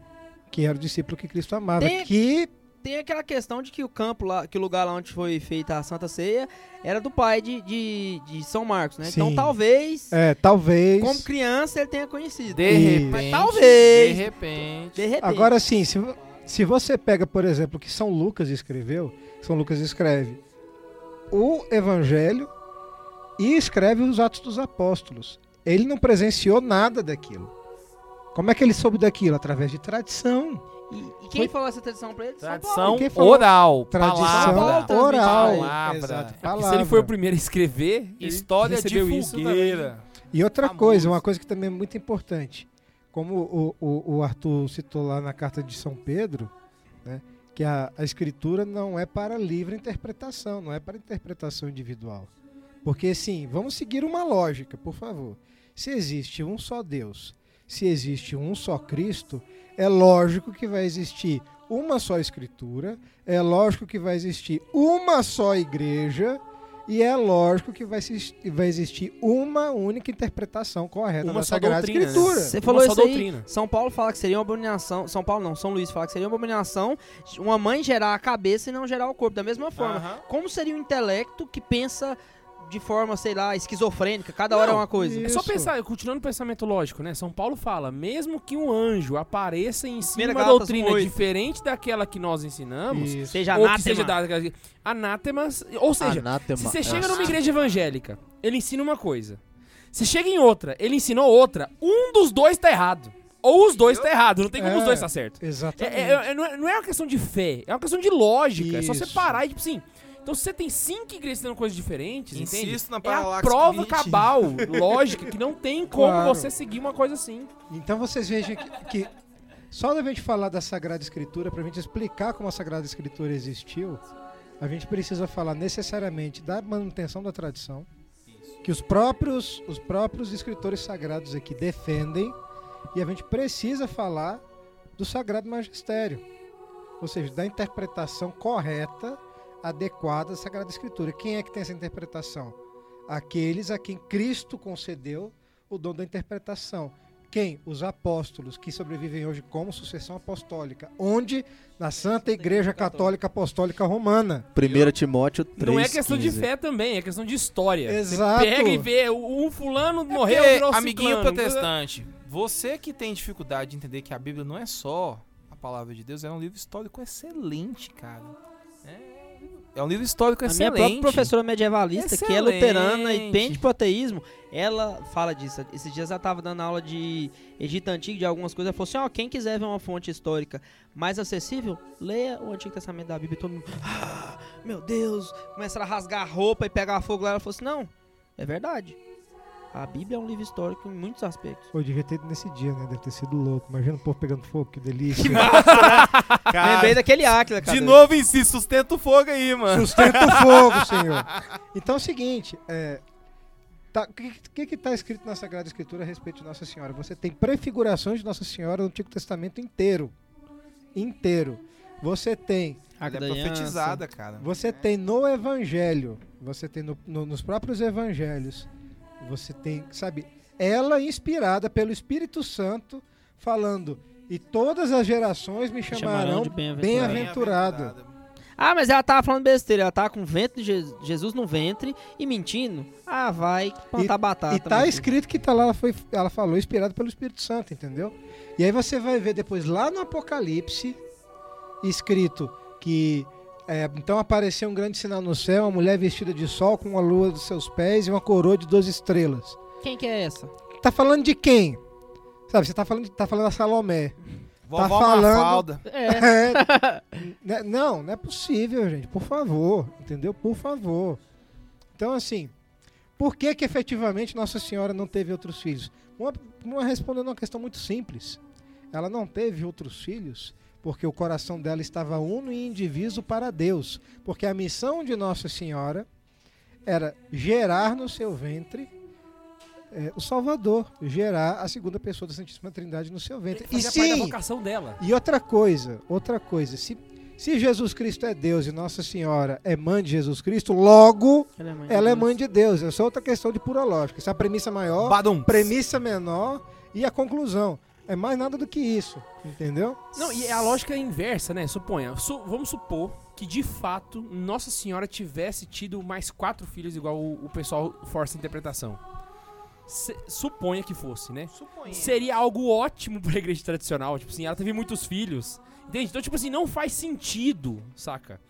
que era o discípulo que Cristo amava, Tem- que Tem aquela questão de que o campo lá, que o lugar lá onde foi feita a Santa Ceia era do pai de, de, de São Marcos, né? Então Sim. talvez, é, talvez... como criança, ele tenha conhecido. De E- repente. Mas talvez. De repente. De repente. Agora sim, se, se você pega, por exemplo, o que São Lucas escreveu, São Lucas escreve o Evangelho e escreve os Atos dos Apóstolos. Ele não presenciou nada daquilo. Como é que ele soube daquilo? Através de tradição. E, e quem Foi- falou essa tradição pra ele? São Paulo. Tradição oral. Tradição palavra. oral. Palavra. Exato, palavra. se ele foi o primeiro a escrever, ele História de fogueira. E outra Famoso. coisa, uma coisa que também é muito importante, como o, o, o Arthur citou lá na carta de São Pedro, né, que a, a escritura não é para livre interpretação, não é para interpretação individual. Porque, sim, vamos seguir uma lógica, por favor. Se existe um só Deus, se existe um só Cristo, é lógico que vai existir uma só escritura, é lógico que vai existir uma só igreja, e é lógico que vai, existir uma única interpretação correta Uma da Sagrada doutrina, né? Escritura. Você Uma falou só isso aí. doutrina. São Paulo fala que seria uma abominação. São Paulo não, São Luís fala que seria uma abominação uma mãe gerar a cabeça e não gerar o corpo. Da mesma forma. Aham. Como seria o intelecto que pensa de forma, sei lá, esquizofrênica? Cada hora é Não, uma coisa. É só Isso. pensar, continuando o pensamento lógico, né? São Paulo fala, mesmo que um anjo apareça em cima Gálatas doutrina 1:8. diferente daquela que nós ensinamos, Isso. Seja ou que anátema. seja da anátemas, ou seja, Anátema. se você chega É. numa igreja evangélica, ele ensina uma coisa. Se chega em outra, ele ensinou outra, um dos dois tá errado. Ou os dois tá errado, não tem como É. os dois tá certo. É, Exatamente. é- é- não, é, não é uma questão de fé, é uma questão de lógica. É só você Isso. parar e, tipo assim. Então, se você tem cinco igrejas ensinando coisas diferentes, entende? Insisto na É a prova Trinity. cabal, lógica, que não tem como Claro. você seguir uma coisa assim. Então vocês vejam que, que só da gente falar da Sagrada Escritura, para a gente explicar como a Sagrada Escritura existiu, a gente precisa falar necessariamente da manutenção da tradição, que os próprios, os próprios escritores sagrados aqui defendem, e a gente precisa falar do Sagrado Magistério, ou seja, da interpretação correta, adequada da Sagrada Escritura. Quem é que tem essa interpretação? Aqueles a quem Cristo concedeu o dom da interpretação. Quem? Os apóstolos, que sobrevivem hoje como sucessão apostólica. Onde? Na Santa Igreja Católica Apostólica Romana. 1 Timóteo 3. não é questão de fé também, é questão de história. Exato. Você pega e vê, um fulano morreu, Porque, virou amiguinho ciclano. protestante, você que tem dificuldade de entender que a Bíblia não é só a palavra de Deus, é um livro histórico excelente, cara. É, um livro histórico A minha excelente. própria professora medievalista, que é Excelente. luterana e pende pro ateísmo, ela fala disso. Esses dias ela tava dando aula de Egito Antigo, de algumas coisas. Ela falou assim: ó, quem quiser ver uma fonte histórica mais acessível, leia o Antigo Testamento da Bíblia. E todo mundo, ah, meu Deus, começa a rasgar a roupa e pegar fogo lá. Ela falou assim: não, é verdade. A Bíblia é um livro histórico em muitos aspectos. Pô, devia ter ido nesse dia, né? Deve ter sido louco. Imagina o povo pegando fogo, que delícia. Cara, Lembrei daquele Áquila, cara. de novo em si, sustenta o fogo aí, mano. Sustenta o fogo, Senhor. Então é o seguinte, é, tá- o que que está escrito na Sagrada Escritura a respeito de Nossa Senhora? Você tem prefigurações de Nossa Senhora no Antigo Testamento inteiro. Inteiro. Você tem, Ela Arca é profetizada, cara. você tem no Evangelho, você tem no- no- nos próprios Evangelhos, você tem, sabe, ela inspirada pelo Espírito Santo, falando, e todas as gerações me chamarão de bem-aventurado. bem-aventurado. Ah, mas ela tava falando besteira. Ela tava com o vento de Je- Jesus no ventre e mentindo. Ah, vai plantar batata. E tá escrito que tá lá, ela, foi, ela falou inspirado pelo Espírito Santo, entendeu? E aí você vai ver depois lá no Apocalipse, escrito que é, então apareceu um grande sinal no céu, uma mulher vestida de sol com a lua dos seus pés e uma coroa de 12 estrelas. Quem que é essa? tá falando de quem? Sabe, você tá falando, de- tá falando da Salomé. Vovó falando- Mafalda. É. É, né, não, não é possível, gente. Por favor, entendeu? Por favor. Então, assim, por que que efetivamente Nossa Senhora não teve outros filhos? Uma, uma respondendo uma questão muito simples. Ela não teve outros filhos porque o coração dela estava uno e indiviso para Deus. Porque a missão de Nossa Senhora era gerar no seu ventre eh, o Salvador, gerar a segunda pessoa da Santíssima Trindade no seu ventre. E Fazia parte da sim, vocação dela. e outra coisa, outra coisa, se, se Jesus Cristo é Deus e Nossa Senhora é mãe de Jesus Cristo, logo Ela é mãe. ela é Deus. mãe de Deus. Essa é outra questão de pura lógica. Essa é a premissa maior, Badum. premissa menor e a conclusão. É mais nada do que isso, entendeu? Não, e a lógica é inversa, né? Suponha. su- vamos supor que de fato Nossa Senhora tivesse tido mais quatro filhos, igual o, o pessoal força a interpretação. Se- suponha que fosse, né? Seria algo ótimo pra igreja tradicional. Tipo assim, ela teve muitos filhos. Entende? Então, tipo assim, não faz sentido, saca?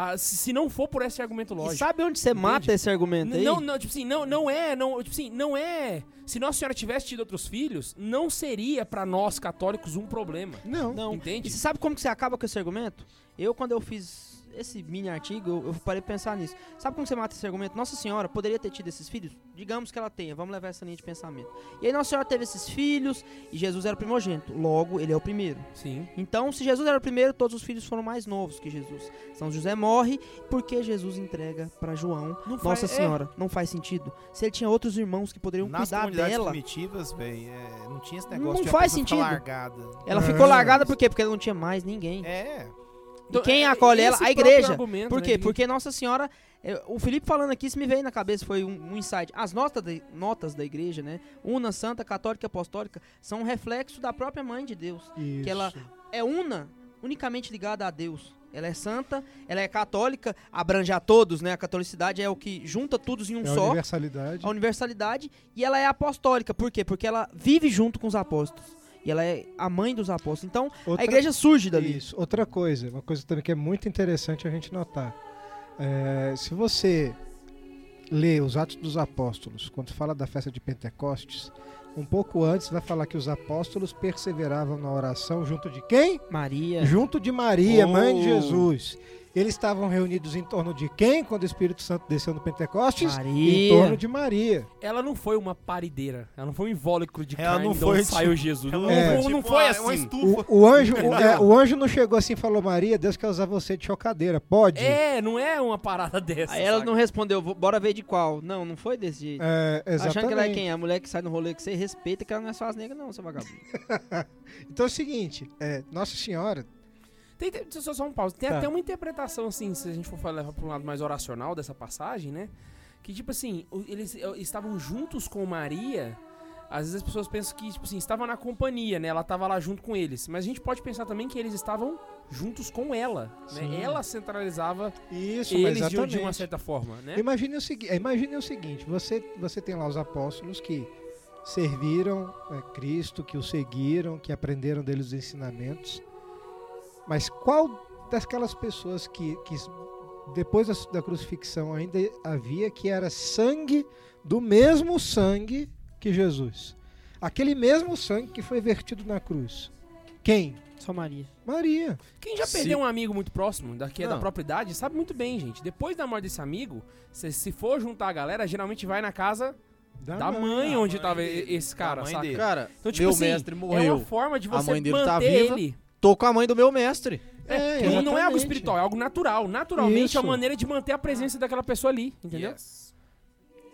Ah, se, não for por esse argumento E lógico. sabe onde você mata Entende? esse argumento aí? Não, não, tipo assim, não, não é, não, tipo assim, não é. Se Nossa Senhora tivesse tido outros filhos, não seria pra nós católicos um problema. Não. Não. Entende? E você sabe como que você acaba com esse argumento? Eu, quando eu fiz esse mini artigo, eu, eu parei pensar nisso. Sabe como você mata esse argumento? Nossa Senhora poderia ter tido esses filhos? Digamos que ela tenha, vamos levar essa linha de pensamento. E aí Nossa Senhora teve esses filhos e Jesus era o primogênito. Logo, ele é o primeiro. Sim. Então, se Jesus era o primeiro, todos os filhos foram mais novos que Jesus. São José morre porque Jesus entrega pra João. Não Nossa faz- é, Senhora, não faz sentido. Se ele tinha outros irmãos que poderiam Nas cuidar dela, primitivas, velho, é, não tinha esse Não negócio de a faz sentido. largada. ela É. ficou largada por quê? Porque ela não tinha mais ninguém. É. E quem é- acolhe ela? A igreja. argumento, Por né, quê? de- Porque Nossa Senhora. é, o Felipe falando aqui, isso me veio na cabeça, foi um, um insight. As notas, da- notas da igreja, né? Una, Santa, Católica e Apostólica, são um reflexo da própria Mãe de Deus. Isso. Que ela é una, unicamente ligada a Deus. Ela é santa, ela é católica, abrange a todos, né? A catolicidade é o que junta todos em um é a só. universalidade. a universalidade e ela é apostólica. Por quê? Porque ela vive junto com os apóstolos. E ela é a mãe dos apóstolos. Então, Outra- a igreja surge dali. Isso. Outra coisa, uma coisa também que é muito interessante a gente notar. É, se você lê os Atos dos Apóstolos, quando fala da festa de Pentecostes, um pouco antes vai falar que os apóstolos perseveravam na oração junto de quem? Maria. Junto de Maria, mãe de Oh. Jesus. Eles estavam reunidos em torno de quem quando o Espírito Santo desceu no Pentecostes? Em Maria. torno de Maria. Ela não foi uma parideira. Ela não foi um invólucro de Ela carne não foi, onde saiu Jesus. Não, É. não, não Tipo, foi uma- assim. Uma estufa. O, o anjo, o, é, o anjo não chegou assim e falou: Maria, Deus quer usar você de chocadeira. Pode? É, não é uma parada dessa. Aí ela saca? não respondeu, "Vou- bora ver de qual. Não, não foi desse jeito. É, exatamente. Achando que ela é quem? A mulher que sai no rolê que você respeita, que ela não é só as negras, não, seu vagabundo. Então é o seguinte: é, Nossa Senhora. Tem, tem, só, só um pause. Tem Tá. até uma interpretação, assim, se a gente for levar pra um lado mais oracional dessa passagem, né? Que, tipo assim, eles estavam juntos com Maria. Às vezes as pessoas pensam que, tipo assim, estavam na companhia, né? Ela estava lá junto com eles. Mas a gente pode pensar também que eles estavam juntos com ela, né? Ela centralizava Isso, eles de, de uma certa forma, né? Imagine o, segui imagine o seguinte: você, você tem lá os apóstolos que serviram é, Cristo, que o seguiram, que aprenderam deles os ensinamentos. Mas qual daquelas pessoas que, que depois da, da crucifixão ainda havia que era sangue do mesmo sangue que Jesus? Aquele mesmo sangue que foi vertido na cruz. Quem? Só Maria. Maria. Quem já perdeu um amigo muito próximo, daqui é da idade, sabe muito bem, gente. Depois da morte desse amigo, se, se for juntar a galera, geralmente vai na casa da mãe, da onde mãe tava dele, esse da cara, mãe saca? dele. Cara, Então, tipo meu assim, mestre É morreu. uma forma de A você mãe dele manter tá viva. ele. Tô com a mãe do meu mestre. É, Que não é algo espiritual, é algo natural. Naturalmente é Isso. uma maneira de manter a presença daquela pessoa ali, entendeu? Yes.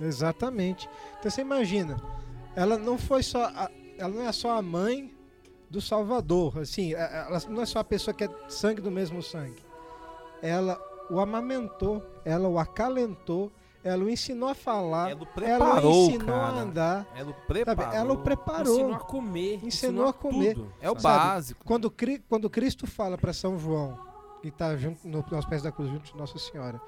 Exatamente. Então você imagina, ela não foi só, a- ela não é só a mãe do Salvador, assim, a- ela não é só a pessoa que é sangue do mesmo sangue. Ela o amamentou, ela o acalentou, ela o ensinou a falar, Ela o ela preparou, ensinou a cara. andar, Ela o sabe? preparou. Ela o Ensinou preparou. a comer. Ensinou a comer. tudo, É o sabe? básico. Quando, quando Cristo fala para São João, que está junto no, aos pés da cruz junto de Nossa Senhora,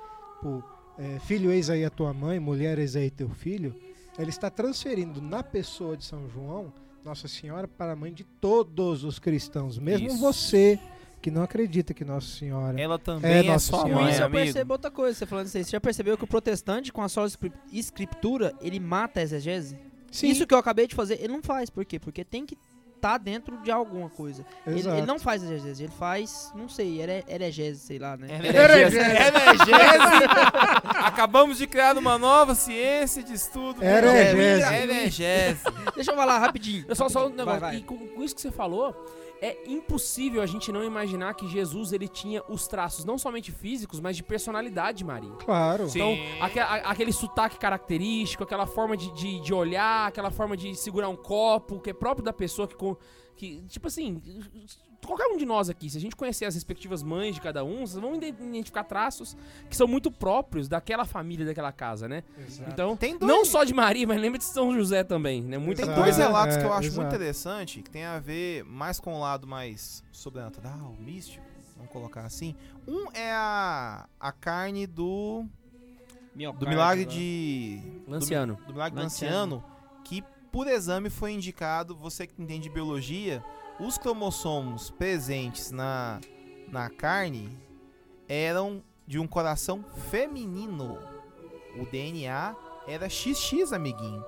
é, filho eis aí a tua mãe, mulher eis aí teu filho, ele está transferindo na pessoa de São João Nossa Senhora para a mãe de todos os cristãos, mesmo Isso. você que não acredita que Nossa Senhora Ela também É é, Nossa sua Senhora. Com mãe, isso eu amigo. percebo outra coisa, você falando isso aí. Você já percebeu que o protestante, com a escri- escritura, ele mata a exegese? Sim, Isso que eu acabei de fazer, ele não faz. Por quê? Porque tem que estar dentro de alguma coisa. Ele, ele não faz exegese, ele faz, não sei, ere- eregese, sei lá, né? Heregese. Heregese. Acabamos de criar uma nova ciência de estudo. Heregese. Heregese. Deixa eu falar rapidinho. Eu só, só um negócio. vai. E com, com isso que você falou, é impossível a gente não imaginar que Jesus ele tinha os traços não somente físicos, mas de personalidade de Maria. Claro. Sim. Então, aque- a- aquele sotaque característico, aquela forma de, de, de olhar, aquela forma de segurar um copo, que é próprio da pessoa que, com- que. Tipo assim, qualquer um de nós aqui, se a gente conhecer as respectivas mães de cada um, vocês vão ide- identificar traços que são muito próprios daquela família, daquela casa, né? Então, Tem dois- não só de Maria, mas lembra de São José também, né? Muito Tem Exato. dois relatos É, que eu acho exato. muito interessante, que tem a ver mais com o lado mais sobrenatural, místico, vamos colocar assim. Um é a, a carne do, do milagre de... Lanciano. Do, do milagre Lanciano. lanciano, por exame foi indicado, você que entende de biologia, os cromossomos presentes na, na carne eram de um coração feminino. O DNA era XX, amiguinho,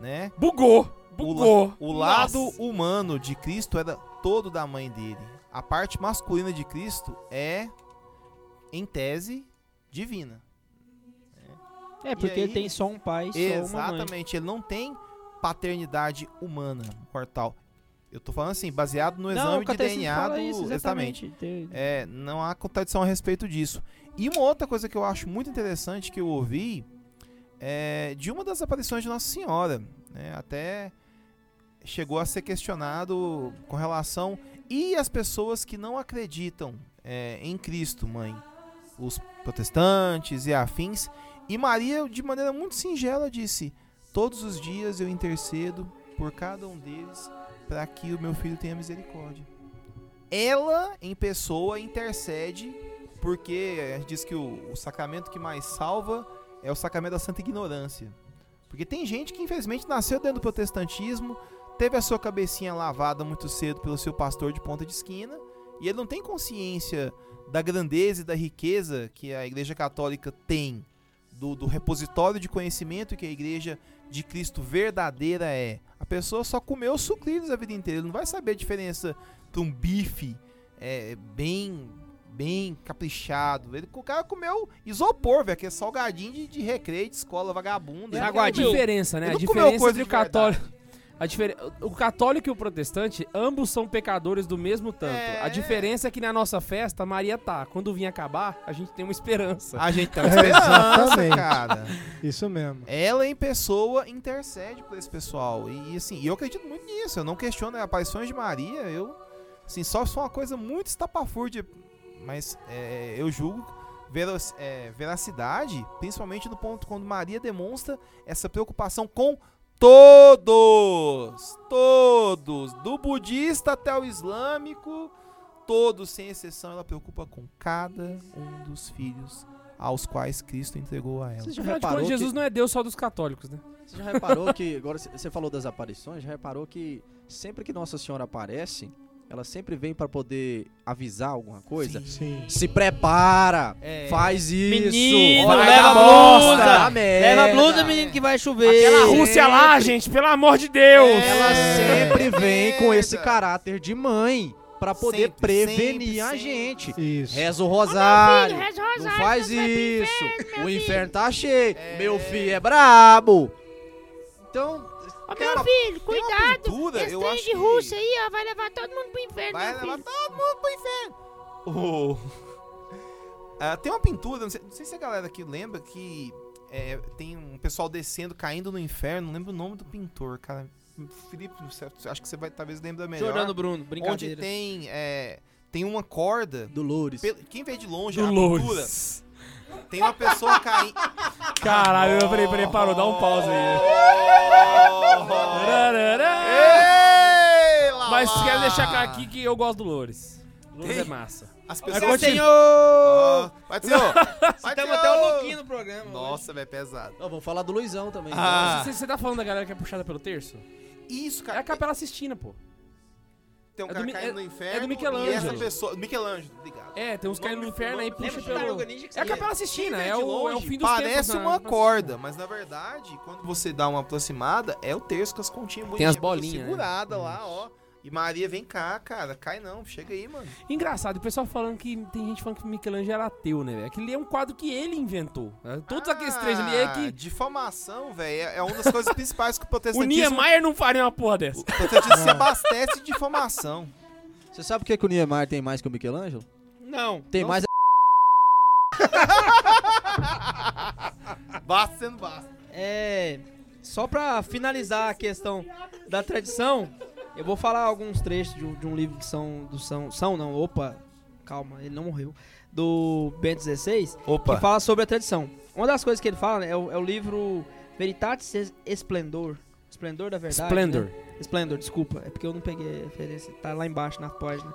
né? Bugou! O, Bugou! la- o lado Nossa. humano de Cristo era todo da mãe dele. A parte masculina de Cristo é, em tese, divina. É, porque E ele aí- tem só um pai e só uma mãe. Exatamente, ele não tem paternidade humana, mortal. Eu tô falando assim, baseado no Não, exame o de DNA do. isso, exatamente. exatamente. É, não há contradição a respeito disso. E uma outra coisa que eu acho muito interessante que eu ouvi é de uma das aparições de Nossa Senhora. né, até chegou a ser questionado com relação. E as pessoas que não acreditam é, em Cristo, mãe? Os protestantes e afins. E Maria, de maneira muito singela, disse: Todos os dias eu intercedo por cada um deles para que o meu filho tenha misericórdia. Ela, em pessoa, intercede, porque diz que o, o sacramento que mais salva é o sacramento da santa ignorância. Porque tem gente que, infelizmente, nasceu dentro do protestantismo, teve a sua cabecinha lavada muito cedo pelo seu pastor de ponta de esquina, e ele não tem consciência da grandeza e da riqueza que a Igreja Católica tem, do, do repositório de conhecimento que a Igreja de Cristo verdadeira é. A pessoa só comeu sucrilhos a vida inteira, ele não vai saber a diferença para um bife é, bem bem caprichado. Ele, o cara comeu isopor, velho, que é salgadinho de, de recreio, de escola vagabunda. É Ele a comeu- diferença, né? Ele A não comeu diferença coisa entre o de católico. A difere... O católico e o protestante, ambos são pecadores do mesmo tanto. É. A diferença é que na nossa festa, Maria tá. Quando vir acabar, a gente tem uma esperança. A gente tá É, esperança, exatamente. cara. Isso mesmo. Ela em pessoa intercede por esse pessoal. E assim, eu acredito muito nisso. Eu não questiono as aparições de Maria. Eu, assim, só são uma coisa muito estapafúrdia. Mas é, eu julgo é, veracidade, principalmente no ponto quando Maria demonstra essa preocupação com todos. Todos. Do budista até o islâmico. Todos, sem exceção, ela preocupa com cada um dos filhos aos quais Cristo entregou a ela. Você já reparou que... Jesus não é Deus só dos católicos, né? Você já reparou que, agora você falou das aparições, já reparou que sempre que Nossa Senhora aparece, ela sempre vem pra poder avisar alguma coisa? Sim. Se prepara, É. faz isso, Menino, vai leva a blusa. Leva a blusa, menino, que vai chover. Aquela Rússia lá, gente, pelo amor de Deus! Ela É. sempre vem com esse caráter de mãe pra poder Sempre, prevenir sempre, a sempre. gente. Isso. Reza o rosário, reza o não rosário, faz vai pro isso, inferno, o inferno tá cheio, É. meu filho é brabo. Então, Ô, meu uma- filho, cuidado. pintura, Esse eu trem acho de que Rússia aí, ó, vai levar todo mundo pro inferno, vai levar filho. todo mundo pro inferno. Oh. Ah, tem uma pintura, não sei, não sei se a galera aqui lembra que é, tem um pessoal descendo, caindo no inferno, não lembro o nome do pintor, cara. Felipe, não sei, acho que você vai talvez lembra melhor. Jordano Bruno, onde brincadeira. tem é, tem uma corda. Dolores. Pelo- Quem vê de longe Do a pintura. Tem uma pessoa caindo. Caralho, eu falei, peraí, parou, dá um pause aí. Mas lá. quero deixar aqui que eu gosto do Loures. Loures é massa. As Vai pessoas. Vai, senhor! Vai, Estamos senhor! até o louquinho no programa. Nossa, velho, pesado. Ó, vamos falar do Luizão também. Ah. Você, você tá falando da galera que é puxada pelo terço? Isso, É cara. a Capela Sistina, pô. Tem um É do cara Mi- caindo é- no é inferno. do Michelangelo. E essa pessoa. Michelangelo, ligado. É, tem uns caindo no inferno aí, puxa pelo... É a Capela Sistina, é o, é o fim dos Parece tempos uma corda, mas na verdade, quando você dá uma aproximada, é o terço com as continhas Tem as bolinhas, né? Segurada lá, ó. E Maria, vem cá, cara. Cai não, chega aí, mano. Engraçado, o pessoal falando que tem gente falando que Michelangelo era ateu, né, velho? Aquele é um quadro que ele inventou. né? Todos aqueles três ali é Ah, que. Difamação, velho, é é uma das coisas principais que o O protestantismo... Niemeyer não faria uma porra dessa. O protestantismo se abastece de difamação. Você sabe por que, que o Niemeyer tem mais que o Michelangelo? Não. Tem não mais Basta sendo basta. É. Só pra finalizar a questão da tradição, eu vou falar alguns trechos de um, de um livro de São. Do São. São não, opa, calma, ele não morreu. Do Bento XVI, que Opa. fala sobre a tradição. Uma das coisas que ele fala né, é, o, é o livro Veritatis Esplendor. Esplendor da verdade. Splendor. né? Splendor, desculpa. É porque eu não peguei a referência. Tá lá embaixo na página.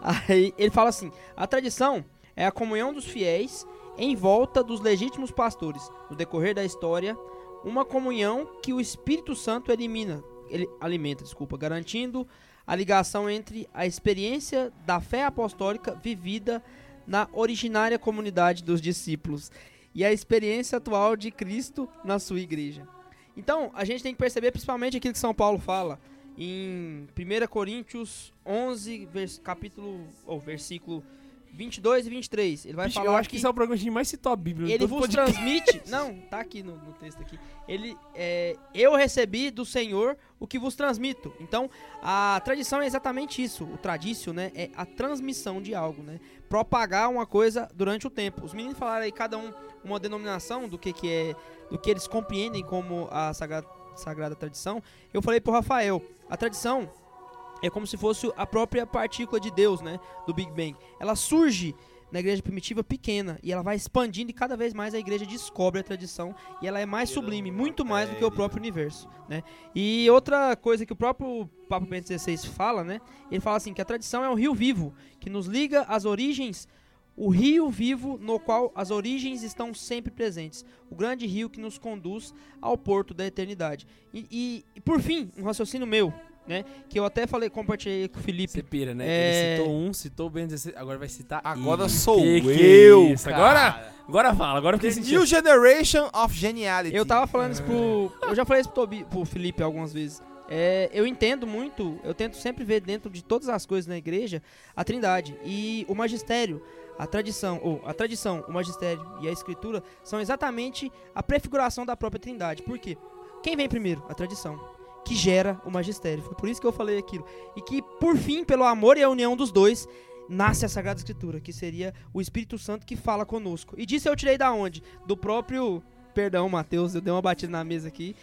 Aí ele fala assim: a tradição é a comunhão dos fiéis em volta dos legítimos pastores. No decorrer da história, uma comunhão que o Espírito Santo elimina, ele alimenta, desculpa, garantindo a ligação entre a experiência da fé apostólica vivida na originária comunidade dos discípulos e a experiência atual de Cristo na sua igreja. Então, a gente tem que perceber principalmente aquilo que São Paulo fala em 1 Coríntios 11, vers- capítulo ou versículo 22 e 23. Ele vai Bicho, falar eu acho que esse é o programa que a gente mais citou a Bíblia. ele todo vos transmite. Não, tá aqui no, no texto aqui. Ele, é, eu recebi do Senhor o que vos transmito. Então, a tradição é exatamente isso. O tradício, né, é a transmissão de algo, né? Propagar uma coisa durante o tempo. Os meninos falaram aí cada um uma denominação do que que é, do que eles compreendem como a sagrada, sagrada tradição. Eu falei pro Rafael, a tradição é como se fosse a própria partícula de Deus, né, do Big Bang. Ela surge na igreja primitiva pequena e ela vai expandindo e cada vez mais a igreja descobre a tradição e ela é mais sublime, muito mais do que o próprio universo, né? E outra coisa que o próprio Papa Bento XVI fala, né? Ele fala assim que a tradição é um rio vivo que nos liga às origens, o rio vivo no qual as origens estão sempre presentes, o grande rio que nos conduz ao porto da eternidade. E, e- e, por fim, um raciocínio meu, né? Que eu até falei, compartilhei com o Felipe Você pira, né? É. Ele citou um, citou o Ben 16, agora vai citar Agora ele. sou Que que eu, é isso? cara. Agora, agora fala, agora The sentindo. New Generation of Geniality. Eu tava falando isso pro. Eu já falei isso pro, Tobi, pro Felipe algumas vezes. É, eu entendo muito, eu tento sempre ver dentro de todas as coisas na igreja a trindade. E o magistério, a tradição, ou a tradição, o magistério e a escritura são exatamente a prefiguração da própria trindade. Por quê? Quem vem primeiro? A tradição. Que gera o magistério. Foi por isso que eu falei aquilo. E que, por fim, pelo amor e a união dos dois, nasce a Sagrada Escritura, que seria o Espírito Santo que fala conosco. E disso eu tirei da onde? Do próprio. Perdão, Matheus, eu dei uma batida na mesa aqui.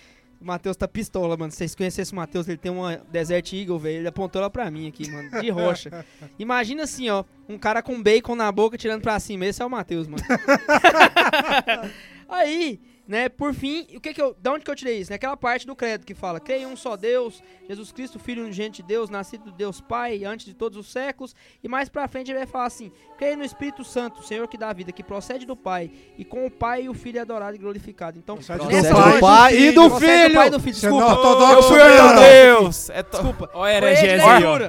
O Matheus tá pistola, mano. Se vocês conhecessem o Matheus, ele tem uma Desert Eagle, velho. Ele apontou ela pra mim aqui, mano. De rocha. Imagina assim, ó. Um cara com bacon na boca tirando pra cima. Esse é o Matheus, mano. Aí, né, por fim, o que que eu, da onde que eu tirei isso? Naquela parte do credo que fala: creio em um só Deus, Jesus Cristo, Filho unigente de Deus, nascido do Deus Pai, antes de todos os séculos. E mais pra frente ele vai falar assim: creio no Espírito Santo, Senhor que dá a vida, que procede do Pai, e com o Pai e o Filho é adorado e glorificado. Então, Procede do nessa do pai e do procede do filho. Pai e do Filho. É Desculpa. ortodoxo Eu fui Deus. É to... Desculpa. Ó, heresias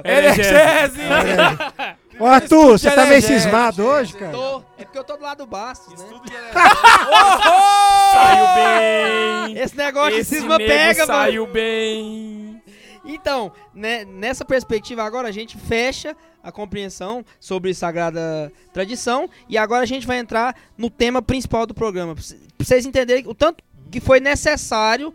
Heresias. Ô, Arthur, você tá meio cismado hoje, cara? Tô. É porque eu tô do lado do Bastos, né? Saiu bem. Esse negócio de Esse cisma nego pega, mano. saiu bem. Então, né, nessa perspectiva agora a gente fecha a compreensão sobre sagrada tradição e agora a gente vai entrar no tema principal do programa, pra vocês entenderem o tanto que foi necessário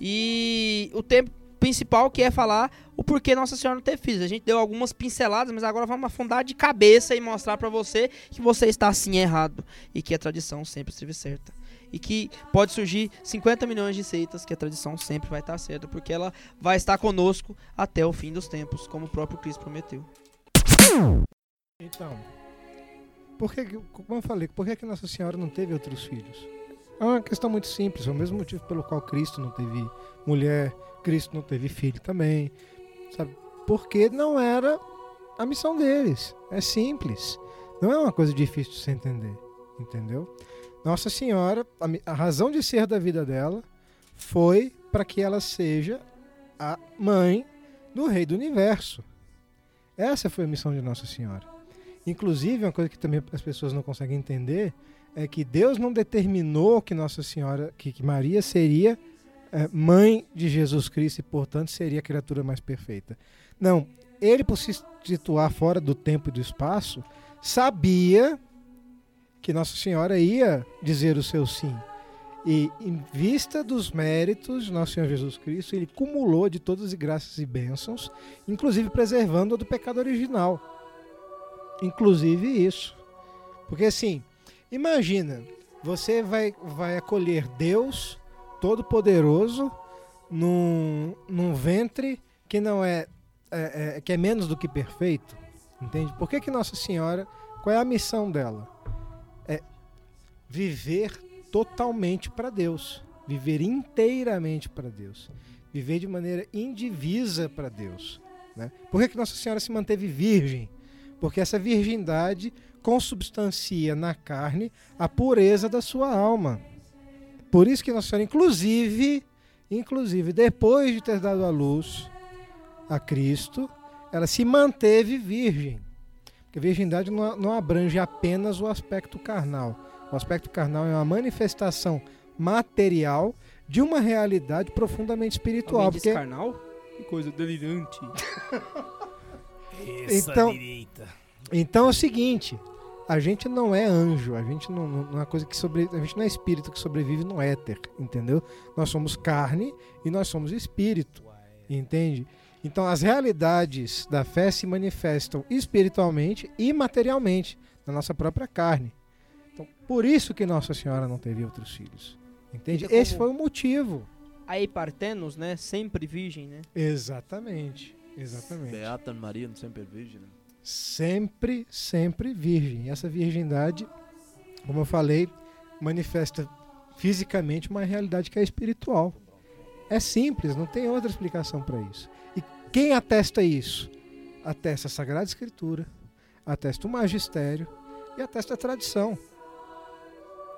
e o tempo principal que é falar o porquê Nossa Senhora não teve filhos. A gente deu algumas pinceladas, mas agora vamos afundar de cabeça e mostrar pra você que você está assim errado e que a tradição sempre esteve certa. E que pode surgir 50 milhões de seitas que a tradição sempre vai estar certa, porque ela vai estar conosco até o fim dos tempos, como o próprio Cristo prometeu. Então, por que- como eu falei, por que, que Nossa Senhora não teve outros filhos? É uma questão muito simples, é o mesmo motivo pelo qual Cristo não teve mulher, Cristo não teve filho também, sabe? Porque não era a missão deles. É simples. Não é uma coisa difícil de se entender, entendeu? Nossa Senhora, a, razão de ser da vida dela foi para que ela seja a mãe do rei do universo. Essa foi a missão de Nossa Senhora. Inclusive, uma coisa que também as pessoas não conseguem entender é que Deus não determinou que Nossa Senhora, que Maria seria é, mãe de Jesus Cristo e, portanto, seria a criatura mais perfeita. Não, ele, por se situar fora do tempo e do espaço, sabia que Nossa Senhora ia dizer o seu sim. E em vista dos méritos de Nosso Senhor Jesus Cristo, ele cumulou de todas as graças e bênçãos, inclusive preservando-a do pecado original. Inclusive isso. Porque assim, imagina, você vai, vai acolher Deus Todo-Poderoso num, num ventre que não é, é, é- que é menos do que perfeito. Entende? Por que, que Nossa Senhora, qual é a missão dela? É viver totalmente para Deus, viver inteiramente para Deus, viver de maneira indivisa para Deus. Né? Por que, que Nossa Senhora se manteve virgem? Porque essa virgindade consubstancia na carne a pureza da sua alma. Por isso que Nossa Senhora, inclusive, inclusive depois de ter dado à luz a Cristo, ela se manteve virgem. Porque a virgindade não, não abrange apenas o aspecto carnal. O aspecto carnal é uma manifestação material de uma realidade profundamente espiritual. Alguém Porque carnal? Que coisa delirante. Essa Então- direita. Então é o seguinte, a gente não é anjo, a gente não, não não é coisa que sobre, a gente não é espírito que sobrevive no éter, entendeu? Nós somos carne e nós somos espírito, entende? Então as realidades da fé se manifestam espiritualmente e materialmente na nossa própria carne. Então, por isso que Nossa Senhora não teve outros filhos. Entende? Como- Esse foi o motivo. Aí partenos, né? Sempre virgem, né? Exatamente. Exatamente. Beata Maria, não sempre virgem, né? Sempre, sempre virgem. E essa virgindade, como eu falei, manifesta fisicamente uma realidade que é espiritual. É simples, não tem outra explicação para isso. E quem atesta isso? Atesta a Sagrada Escritura, atesta o magistério e atesta a tradição.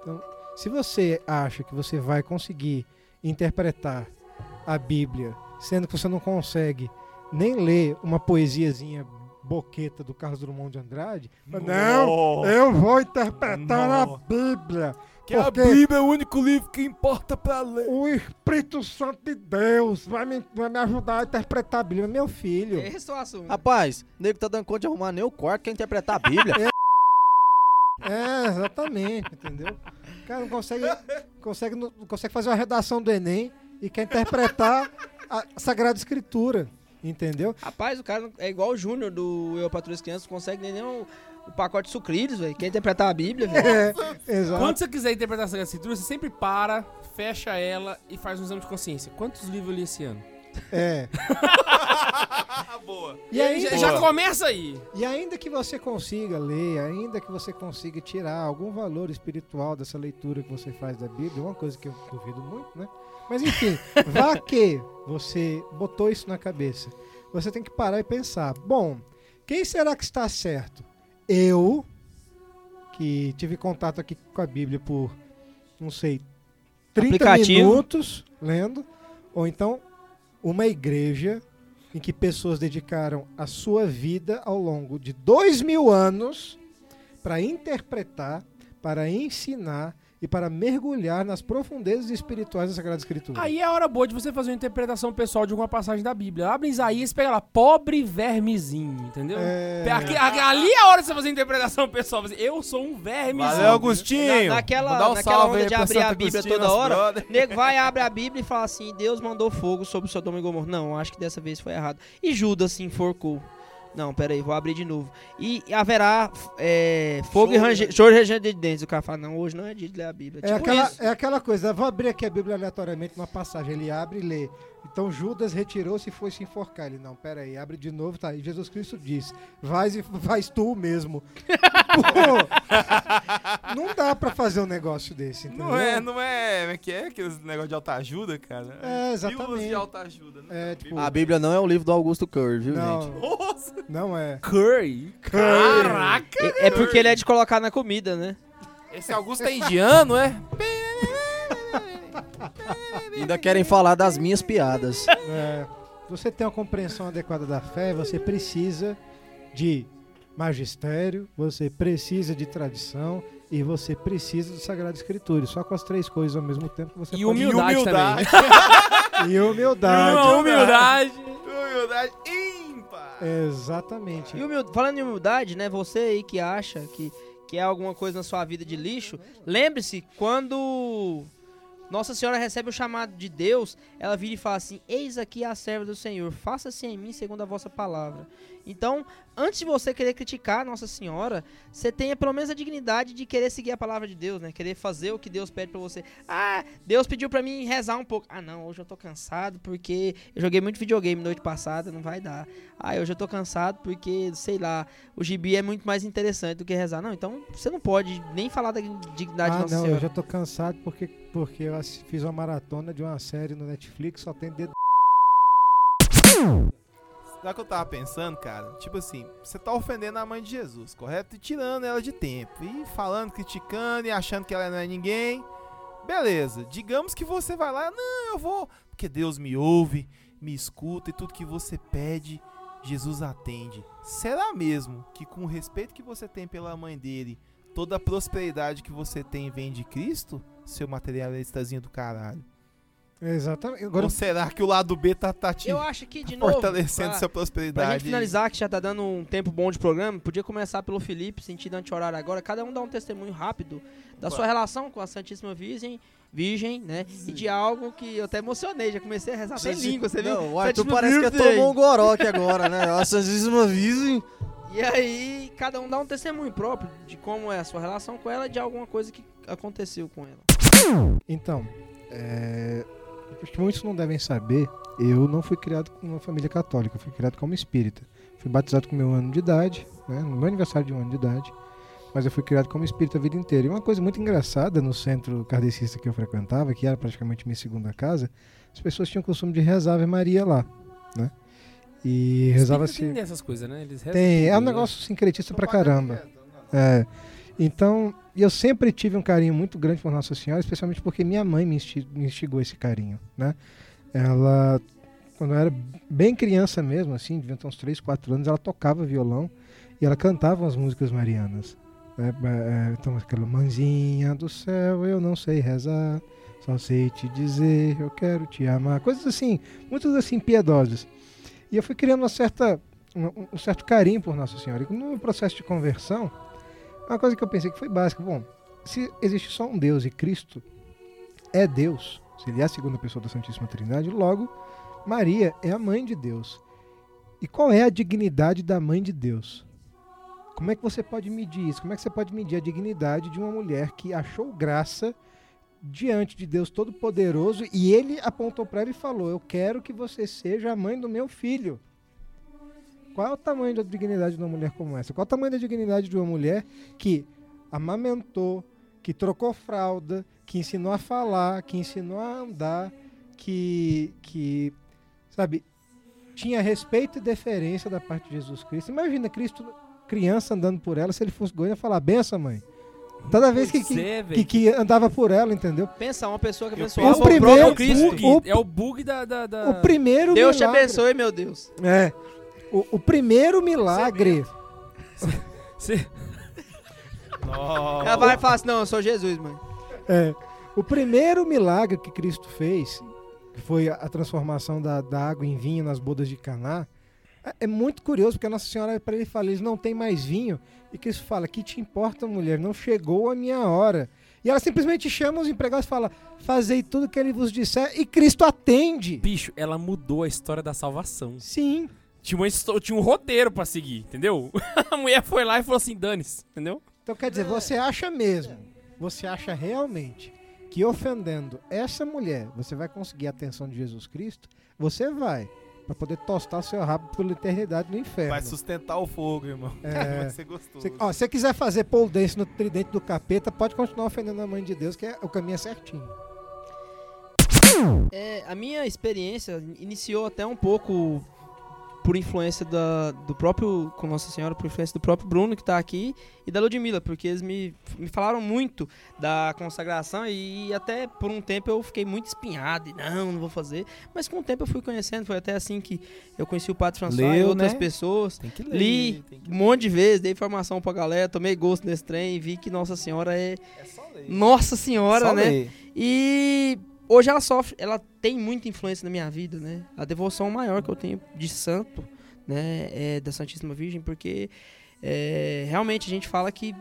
Então, se você acha que você vai conseguir interpretar a Bíblia, sendo que você não consegue nem ler uma poesiazinha boqueta do Carlos Drummond de Andrade, não, eu vou interpretar a. Bíblia. Que a Bíblia é o único livro que importa pra ler. o Espírito Santo de Deus vai me, vai me ajudar a interpretar a Bíblia. Meu filho, Esse é o assunto. Rapaz, o nego tá dando conta de arrumar nem o quarto, quer interpretar a Bíblia. É, exatamente, entendeu? O cara não consegue, consegue, não consegue fazer uma redação do Enem e quer interpretar a Sagrada Escritura, entendeu? Rapaz, o cara é igual o Júnior do Eu Patrulho as Crianças, não consegue nem, nem o, o pacote de sucrilhos, velho. Quer interpretar a Bíblia, velho. É, exato. Quando você quiser interpretar essa escritura, você sempre para, fecha ela e faz um exame de consciência. Quantos livros eu li esse ano? É. Boa. E aí, já, já começa aí. E ainda que você consiga ler, ainda que você consiga tirar algum valor espiritual dessa leitura que você faz da Bíblia, uma coisa que eu duvido muito, né? Mas enfim, vá que você botou isso na cabeça. Você tem que parar e pensar: bom, quem será que está certo? Eu, que tive contato aqui com a Bíblia por, não sei, 30 Aplicativo. minutos lendo, ou então uma igreja em que pessoas dedicaram a sua vida ao longo de dois mil anos para interpretar, para ensinar e para mergulhar nas profundezas espirituais da Sagrada Escritura. Aí é a hora boa de você fazer uma interpretação pessoal de alguma passagem da Bíblia. Abre Isaías e pega lá, pobre vermezinho, entendeu? É, Aqui- ali é a hora de você fazer a interpretação pessoal. Você, Eu sou um vermezinho. Valeu, Agostinho. Na- naquela- Mandar um naquela onda de abrir a Bíblia Agostinho, toda hora, brother. Nego vai, abre a Bíblia e fala assim: Deus mandou fogo sobre Sodoma e Gomorra. Não, acho que dessa vez foi errado. E Judas se enforcou. Não, pera aí, vou abrir de novo. E haverá é, fogo e ranger, né? choro e ranger de dentes. O cara fala: Não, hoje não é dia de ler a Bíblia. É tipo aquela, isso. é aquela coisa, vou abrir aqui a Bíblia aleatoriamente numa passagem, ele abre e lê. Então Judas retirou-se e foi se enforcar. Ele, não, pera aí, abre de novo, tá? E Jesus Cristo diz, vais e faz tu mesmo. Pô, não dá pra fazer um negócio desse, entendeu? Não é, não é. Como é que é? Aqueles negócio de autoajuda, cara? É, Pílulas de exatamente. autoajuda, né? É, tipo, A Bíblia não é o livro do Augusto Curry, viu, gente? não, Nossa! não é. Curry. Caraca! É, é porque ele é de colocar na comida, né? Esse Augusto é indiano, é? Ainda querem falar das minhas piadas. É, você tem uma compreensão adequada da fé, você precisa de magistério, você precisa de tradição e você precisa do Sagrado Escritura. E Só com as três coisas ao mesmo tempo você E pode... humildade, humildade. também. E humildade. Uma humildade. Humildade ímpar. Exatamente. E humil- falando em humildade, né? Você aí que acha que, que é alguma coisa na sua vida de lixo, lembre-se, quando Nossa Senhora recebe o chamado de Deus, ela vira e fala assim: Eis aqui a serva do Senhor, faça-se em mim segundo a vossa palavra. Então, antes de você querer criticar Nossa Senhora, você tenha pelo menos a dignidade de querer seguir a palavra de Deus, né? Querer fazer o que Deus pede pra você. Ah, Deus pediu pra mim rezar um pouco. Ah, não, hoje eu tô cansado porque eu joguei muito videogame noite passada, não vai dar. Ah, hoje eu tô cansado porque, sei lá, o gibi é muito mais interessante do que rezar. Não, então você não pode nem falar da dignidade de Ah, Nossa não, eu Senhora. já tô cansado porque, porque eu fiz uma maratona de uma série no Netflix, só tem dedo. O que eu tava pensando, cara? Tipo assim, você tá ofendendo a mãe de Jesus, correto? E tirando ela de tempo. E falando, criticando e achando que ela não é ninguém. Beleza, digamos que você vai lá, não, eu vou. Porque Deus me ouve, me escuta e tudo que você pede, Jesus atende. Será mesmo que com o respeito que você tem pela mãe dele, toda a prosperidade que você tem vem de Cristo? Seu materialistazinho do caralho. Exatamente. Agora, Ou será que o lado B tá, tá te Eu acho que, de novo, fortalecendo pra- sua Pra prosperidade? gente finalizar, que já tá dando um tempo bom de programa, podia começar pelo Felipe, sentido anti-horário agora. Cada um dá um testemunho rápido da sua relação com a Santíssima Virgem, Virgem, né? E de algo que eu até emocionei, já comecei a rezar sem língua, você viu? Não, Arthur Santíssima parece que Virgem. tomou um goró aqui agora, né? A Santíssima Virgem. E aí, cada um dá um testemunho próprio de como é a sua relação com ela e de alguma coisa que aconteceu com ela. então, é, acho que muitos não devem saber, eu não fui criado com uma família católica, eu fui criado como espírita. Fui batizado com meu ano de idade, né, no meu aniversário de um ano de idade, mas eu fui criado como espírita a vida inteira. E uma coisa muito engraçada no centro kardecista que eu frequentava, que era praticamente minha segunda casa, as pessoas tinham o costume de rezar Ave Maria lá, né? E rezava-se... Tem dessas coisas, né? Eles rezam Tem, é um né? negócio sincretista pra caramba. É. Então, eu sempre tive um carinho muito grande por Nossa Senhora, especialmente porque minha mãe me insti- me instigou esse carinho, né? Ela, quando eu era bem criança mesmo, assim, devia ter uns 3, 4 anos, ela tocava violão e ela cantava umas músicas marianas. Né? É, Então, aquela mãezinha do céu, eu não sei rezar, só sei te dizer, eu quero te amar. Coisas assim, muitas assim, piedosas. E eu fui criando uma certa um, um certo carinho por Nossa Senhora. E no processo de conversão, uma coisa que eu pensei que foi básica. Bom, se existe só um Deus e Cristo é Deus, se ele é a segunda pessoa da Santíssima Trindade, logo Maria é a mãe de Deus. E qual é a dignidade da mãe de Deus? Como é que você pode medir isso? Como é que você pode medir a dignidade de uma mulher que achou graça diante de Deus Todo-Poderoso e ele apontou para ela e falou: Eu quero que você seja a mãe do meu filho. Qual é o tamanho da dignidade de uma mulher como essa? Qual é o tamanho da dignidade de uma mulher que amamentou, que trocou fralda, que ensinou a falar, que ensinou a andar, que, que sabe, tinha respeito e deferência da parte de Jesus Cristo. Imagina Cristo, criança, andando por ela, se ele fosse goiano, ia falar, benção, mãe. Toda vez que, que, é, que, que andava por ela, entendeu? Pensa, uma pessoa que Eu abençoava penso- o próprio primeiro- Cristo. Bug, O- é o bug da. da, da- O primeiro Deus te milagre. abençoe, meu Deus. É. O, o primeiro milagre. Cê- Nossa. Ela vai e fala assim, não, eu sou Jesus, mãe. É, o primeiro milagre que Cristo fez, que foi a, a transformação da, da água em vinho nas bodas de Caná, é, é muito curioso, porque a Nossa Senhora para ele fala, eles não tem mais vinho, e Cristo fala, que te importa, mulher, não chegou a minha hora. E ela simplesmente chama os empregados e fala, fazei tudo que ele vos disser, e Cristo atende. Bicho, ela mudou a história da salvação. Sim. Tinha, uma tinha um roteiro pra seguir, entendeu? A mulher foi lá e falou assim: dane-se, entendeu? Então quer dizer, você acha mesmo, você acha realmente que ofendendo essa mulher você vai conseguir a atenção de Jesus Cristo? Você vai, para poder tostar seu rabo pela eternidade no inferno. Vai sustentar o fogo, irmão. É. Vai ser gostoso. Se, ó, se você quiser fazer pole dance no tridente do capeta, pode continuar ofendendo a mãe de Deus, que é, o caminho é certinho. É, a minha experiência iniciou até um pouco por influência da, do próprio, com Nossa Senhora, por influência do próprio Bruno que tá aqui e da Ludmilla, porque eles me, me falaram muito da consagração e até por um tempo eu fiquei muito espinhado e não, não vou fazer. Mas com o tempo eu fui conhecendo, foi até assim que eu conheci o Padre François e Leu, outras né? pessoas. Tem que ler. Li tem que um monte de vezes, dei informação pra galera, tomei gosto nesse trem e vi que Nossa Senhora é. É. Nossa Senhora, Só né? ler. E hoje ela sofre, ela tem muita influência na minha vida, né? A devoção maior que eu tenho de santo, né, é da Santíssima Virgem, porque é, realmente a gente fala que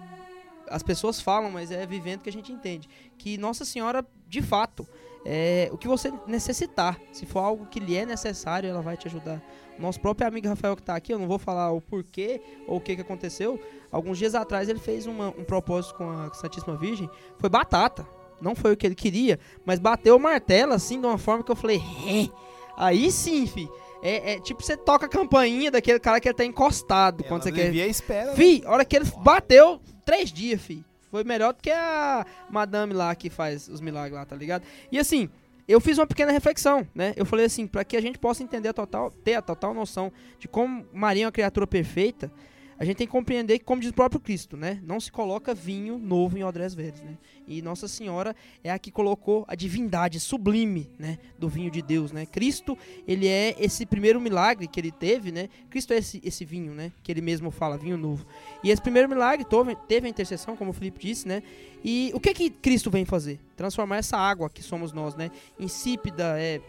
as pessoas falam, mas é vivendo que a gente entende que Nossa Senhora, de fato, é o que você necessitar, se for algo que lhe é necessário, ela vai te ajudar. Nosso próprio amigo Rafael que está aqui, eu não vou falar o porquê ou o que, que aconteceu. Alguns dias atrás ele fez uma- um propósito com a Santíssima Virgem, foi batata. Não foi o que ele queria, mas bateu o martelo assim de uma forma que eu falei, "Ré". aí sim, fi. É, é tipo você toca a campainha daquele cara que ele tá encostado quando você Ela quer. devia espera. né? Fi, a hora que ele bateu, três dias, fi. Foi melhor do que a madame lá que faz os milagres lá, tá ligado? E assim, eu fiz uma pequena reflexão, né? Eu falei assim, para que a gente possa entender a total, ter a total noção de como Maria é uma criatura perfeita, a gente tem que compreender que, como diz o próprio Cristo, né? Não se coloca vinho novo em odres velhos, né? E Nossa Senhora é a que colocou a divindade sublime, né? Do vinho de Deus, né? Cristo, ele é esse primeiro milagre que ele teve, né? Cristo é esse, esse vinho, né? Que ele mesmo fala, vinho novo. E esse primeiro milagre teve a intercessão, como o Felipe disse, né? E o que que Cristo vem fazer? Transformar essa água que somos nós, né? Insípida, é,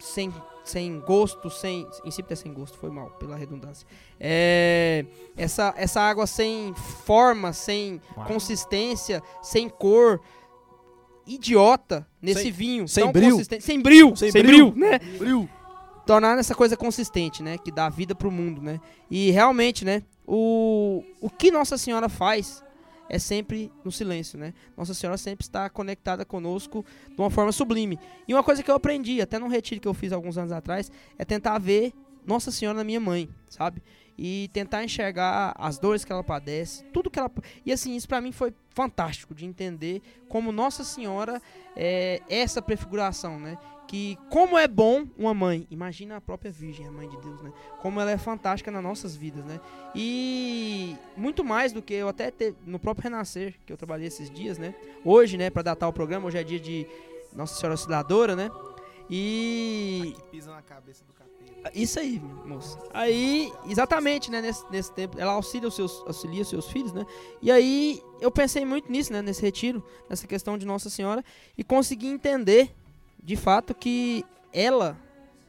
sem, sem gosto, sem... Insípida é sem gosto, foi mal, pela redundância. É, essa, essa água sem forma, sem Uau. consistência, sem cor, idiota nesse Sem- vinho. sem consistente- Sem brilho, sem, Sem brilho. né? tornar essa coisa consistente, né? Que dá vida pro mundo, né? E realmente, né? O, o que Nossa Senhora faz é sempre no silêncio, né? Nossa Senhora sempre está conectada conosco de uma forma sublime. E uma coisa que eu aprendi, até num retiro que eu fiz alguns anos atrás, é tentar ver Nossa Senhora na minha mãe, sabe? E tentar enxergar as dores que ela padece, tudo que ela. E assim, isso pra mim foi fantástico de entender como Nossa Senhora é essa prefiguração, né? que como é bom uma mãe, imagina a própria Virgem, a mãe de Deus, né? Como ela é fantástica nas nossas vidas, né? E muito mais do que eu até te, no próprio Renascer, que eu trabalhei esses dias, né? Hoje, né, para datar o programa, hoje é dia de Nossa Senhora Auxiliadora, né? E Que pisa na cabeça do capeta. Isso aí, moça. Aí, exatamente, né, nesse, nesse tempo, ela auxilia os seus, auxilia os seus filhos, né? E aí, eu pensei muito nisso, né, nesse retiro, nessa questão de Nossa Senhora, e consegui entender, de fato, que ela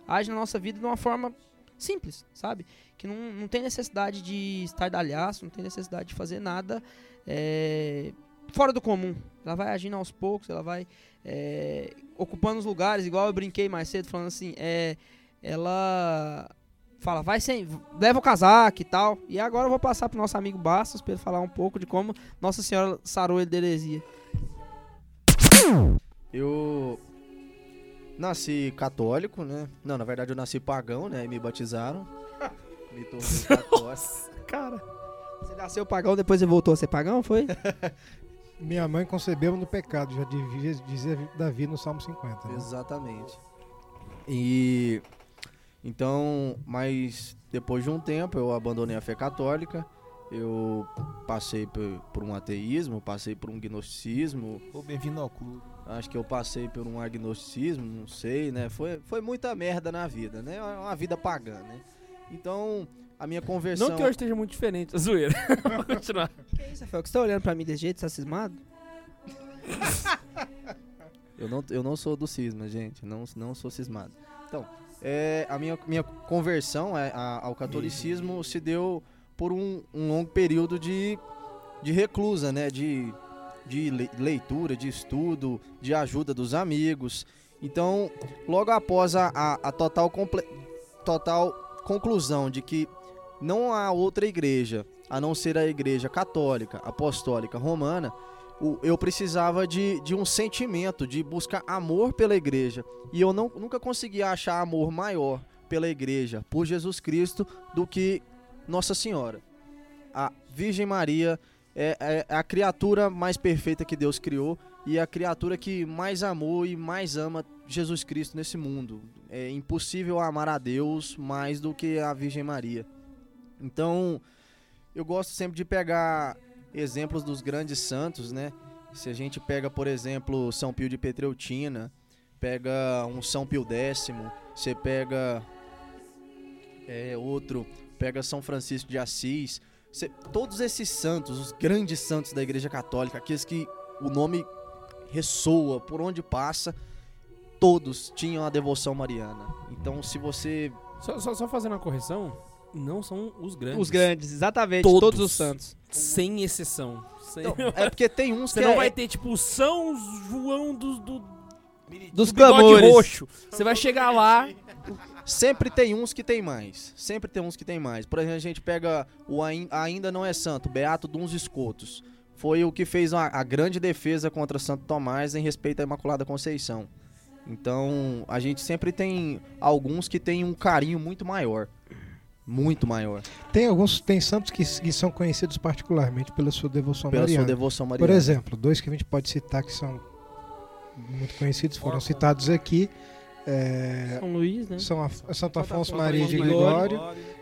age na nossa vida de uma forma simples, sabe? Que não, não tem necessidade de estardalhaço, não tem necessidade de fazer nada é, fora do comum. Ela vai agindo aos poucos, ela vai é, ocupando os lugares, igual eu brinquei mais cedo, falando assim, é, ela fala, vai sem, leva o casaco e tal. E agora eu vou passar pro nosso amigo Bastos para ele falar um pouco de como Nossa Senhora sarou ele de heresia. Eu nasci católico, né? Não, na verdade eu nasci pagão, né? E me batizaram. Me tornei católico. Cara, você nasceu pagão, depois você voltou a ser pagão, foi? Minha mãe concebeu no pecado, já devia dizer Davi no Salmo 50. né? Exatamente. E então, mas depois de um tempo eu abandonei a fé católica. Eu passei por, por um ateísmo, passei por um gnosticismo, Ô, bem-vindo ao clube. acho que eu passei por um agnosticismo, não sei, né? Foi, foi muita merda na vida, né? Uma vida pagã, né? Então, a minha conversão. Não que hoje esteja muito diferente, a zoeira. Vou continuar. Que isso, Rafael? Que você tá olhando pra mim desse jeito, tá cismado? Eu não, eu não sou do cisma, gente. Não, não sou cismado. Então, é, a minha, minha conversão é, a- ao catolicismo se deu por um, um longo período de, de reclusa, né? De, de le- leitura, de estudo, de ajuda dos amigos. Então, logo após a, a, a total, comple- total conclusão de que não há outra igreja a não ser a igreja católica, apostólica, romana, eu precisava de, de um sentimento, de buscar amor pela igreja. E eu não, nunca conseguia achar amor maior pela igreja, por Jesus Cristo, do que Nossa Senhora. A Virgem Maria é, é a criatura mais perfeita que Deus criou e a criatura que mais amou e mais ama Jesus Cristo nesse mundo. É impossível amar a Deus mais do que a Virgem Maria. Então, eu gosto sempre de pegar exemplos dos grandes santos, né? Se a gente pega, por exemplo, São Pio de Petreutina, pega um São Pio X, você pega é, outro, pega São Francisco de Assis, você- todos esses santos, os grandes santos da Igreja Católica, aqueles que o nome ressoa por onde passa, todos tinham a devoção mariana. Então, se você Só, só, só fazendo uma correção, não são os grandes. Os grandes, exatamente. Todos. Todos, os santos. Sem exceção. Sem- Então, é porque tem uns Você que não é- vai ter, tipo, São João do, do, Dos do bigode clamores. roxo. Você vai chegar lá... Sempre tem uns que tem mais. Sempre tem uns que tem mais. Por exemplo, a gente pega o Ain- Ainda Não É Santo, Beato Duns Escotos. Foi o que fez a, a grande defesa contra Santo Tomás em respeito à Imaculada Conceição. Então, a gente sempre tem alguns que têm um carinho muito maior. Muito maior. Tem alguns, tem santos que, que são conhecidos particularmente pela sua devoção Pela mariana. sua devoção Por mariana. exemplo, dois que a gente pode citar que são muito conhecidos, foram citados aqui. é, São Luís, né? são Af- Santo Afonso Afonso Maria de Gregório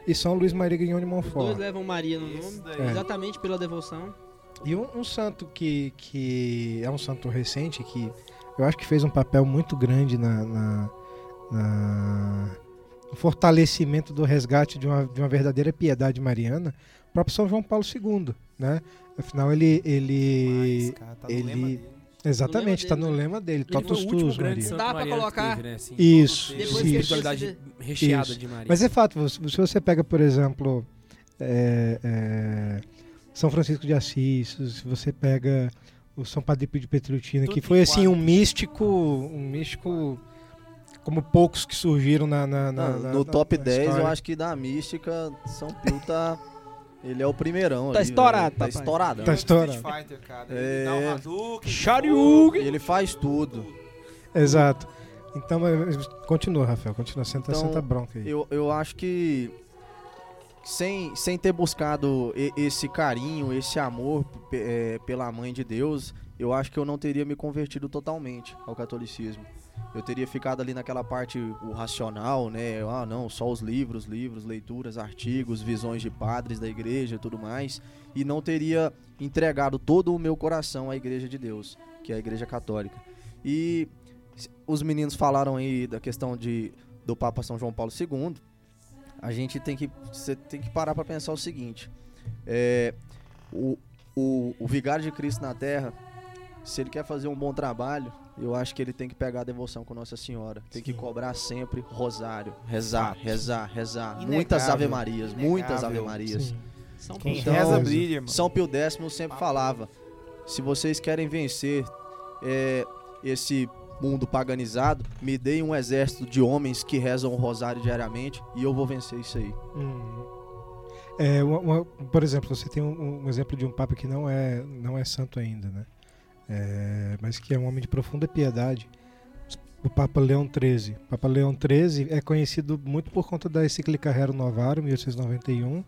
e São Luís Maria Grignon de Os dois Montfort. levam Maria no nome. É. Exatamente pela devoção. E um, um santo que, que é um santo recente, que eu acho que fez um papel muito grande na, na- na- no fortalecimento do resgate de uma, de uma verdadeira piedade mariana, o próprio São João Paulo II, né? Afinal, ele... ele Mas, cara, tá no ele- lema dele. exatamente, está no né? lema dele, Totus o último Tuus, grande Maria. Dá que colocar? teve, né, assim. Isso, isso. espiritualidade recheada Isso. de Maria. Mas é fato, se você pega, por exemplo, é, é, São Francisco de Assis, se você pega o São Padre Pio de Petrutina, Tudo que foi assim um místico, um místico como poucos que surgiram na, na- na- Não, no na- top na 10, eu história. acho que da mística, São Pio tá. Ele é o primeirão. Tá ali, estourado, velho. Tá estouradão. Tá E o Street estourado. Fighter, cara. É. Ele dá um Hadouken, Shoryuken. Ele faz tudo. Exato. Então, mas- continua, Rafael, continua, senta, Então, senta bronca aí. Eu, eu acho que sem, sem ter buscado esse carinho, esse amor é, pela mãe de Deus, eu acho que eu não teria me convertido totalmente ao catolicismo. Eu teria ficado ali naquela parte o racional, né? Ah, não, só os livros, livros, leituras, artigos, visões de padres da igreja tudo mais, e não teria entregado todo o meu coração à igreja de Deus, que é a igreja católica. E os meninos falaram aí da questão de do Papa São João Paulo II, a gente tem que você tem que parar para pensar o seguinte: é, o, o, o vigário de Cristo na Terra, se ele quer fazer um bom trabalho, eu acho que ele tem que pegar a devoção com Nossa Senhora, tem que Sim. cobrar sempre rosário, rezar, rezar, rezar, Inegável. muitas Ave Marias, muitas Ave Inegável. Marias. Sim. São Quem Então, reza brilha, irmão. São Pio X sempre falava: se vocês querem vencer é, esse mundo paganizado, me deem um exército de homens que rezam o rosário diariamente e eu vou vencer isso aí. Hum. É, uma- uma- por exemplo, você tem um, um exemplo de um papa que não é, não é santo ainda, né? É, mas que é um homem de profunda piedade, o Papa Leão XIII. Papa Leão XIII é conhecido muito por conta da encíclica Rerum Novarum, 1891,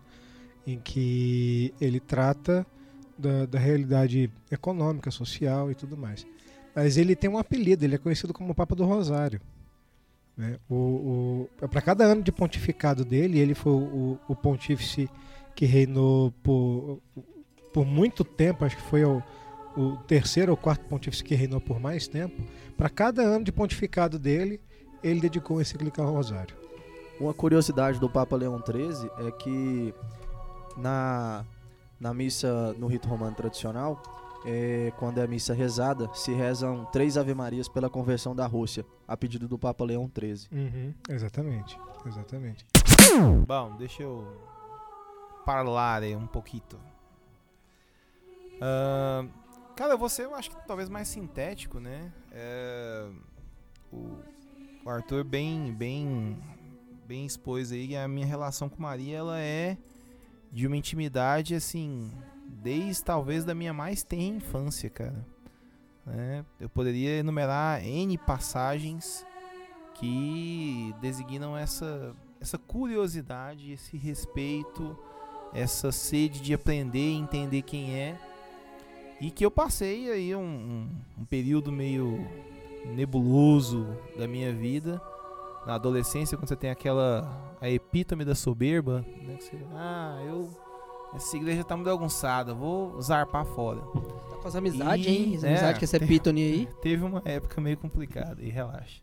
em que ele trata da, da realidade econômica, social e tudo mais. Mas ele tem um apelido, ele é conhecido como Papa do Rosário. Né? O, o, para cada ano de pontificado dele, ele foi o, o pontífice que reinou por, por muito tempo, acho que foi o, o terceiro ou quarto pontífice que reinou por mais tempo. Para cada ano de pontificado dele, ele dedicou a encíclica ao Rosário. Uma curiosidade do Papa Leão XIII é que na, na missa no rito romano tradicional, é, quando é a missa rezada, se rezam três Ave Marias pela conversão da Rússia, a pedido do Papa Leão XIII. Exatamente, exatamente. Bom, deixa eu falar aí um pouquinho. Ahn, cara, você eu acho que talvez mais sintético, né? É, o, o Arthur bem, bem, bem expôs aí a minha relação com Maria ela é de uma intimidade assim, desde talvez da minha mais tenra infância, cara. né? eu poderia enumerar N passagens que designam essa, essa curiosidade, esse respeito, essa sede de aprender e entender quem é. E que eu passei aí um, um- um período meio nebuloso da minha vida. Na adolescência, quando você tem aquela a epítome da soberba, né? Que você, ah, eu essa igreja tá muito bagunçada, vou zarpar fora. Tá com as amizades, E- hein? As é, amizades com essa epítone aí. Teve uma época meio complicada, e relaxa.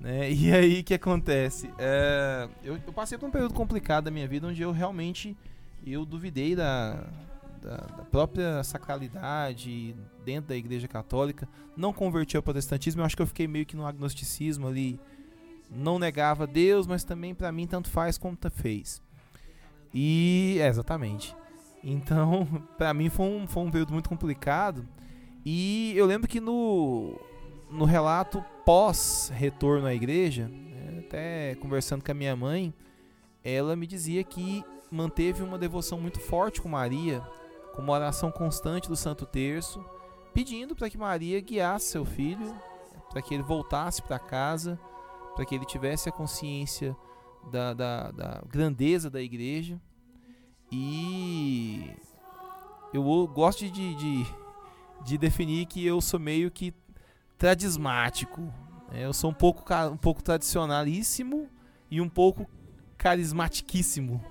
Né? E aí o que acontece? É, eu, eu passei por um período complicado da minha vida onde eu realmente eu duvidei da, da, da própria sacralidade dentro da igreja católica. Não converti ao protestantismo, eu acho que eu fiquei meio que no agnosticismo ali. Não negava Deus, mas também pra mim tanto faz como fez. E é, exatamente. Então, pra mim foi um, foi um período muito complicado. E eu lembro que no, no relato pós-retorno à igreja, né, até conversando com a minha mãe, ela me dizia que manteve uma devoção muito forte com Maria, com uma oração constante do Santo Terço, pedindo para que Maria guiasse seu filho, para que ele voltasse para casa, para que ele tivesse a consciência da, da, da grandeza da igreja. E eu gosto de, de, de definir que eu sou meio que tradismático. né? Eu sou um pouco, um pouco tradicionalíssimo e um pouco carismatiquíssimo.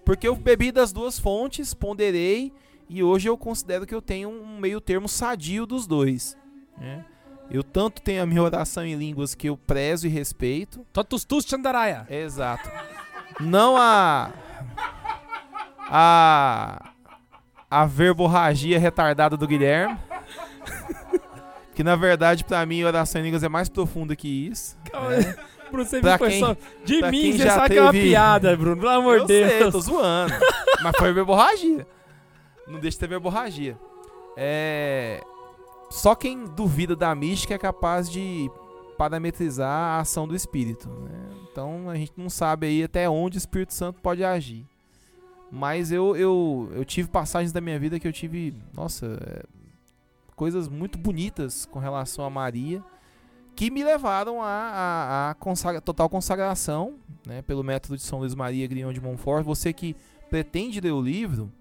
Né? Porque eu bebi das duas fontes, ponderei e hoje eu considero que eu tenho um meio termo sadio dos dois. né? Eu tanto tenho a minha oração em línguas que eu prezo e respeito, Totus tus Chandaraia. Exato. Não a. A. A verborragia retardada do Guilherme. Que na verdade, pra mim, oração em línguas é mais profunda que isso. né? Bruno, você Pra viu, quem- só... De mim, você já sabe que é uma teve- piada, Bruno. Pelo amor de Eu Deus. sei, tô zoando. Mas foi verborragia. Não deixa de ter verborragia. É. Só quem duvida da mística é capaz de parametrizar a ação do Espírito. né? Então a gente não sabe aí até onde o Espírito Santo pode agir. Mas eu, eu, eu tive passagens da minha vida que eu tive, nossa, é, coisas muito bonitas com relação a Maria que me levaram a consagra- total consagração né, pelo método de São Luís Maria Grignon de Montfort. Você que pretende ler o livro,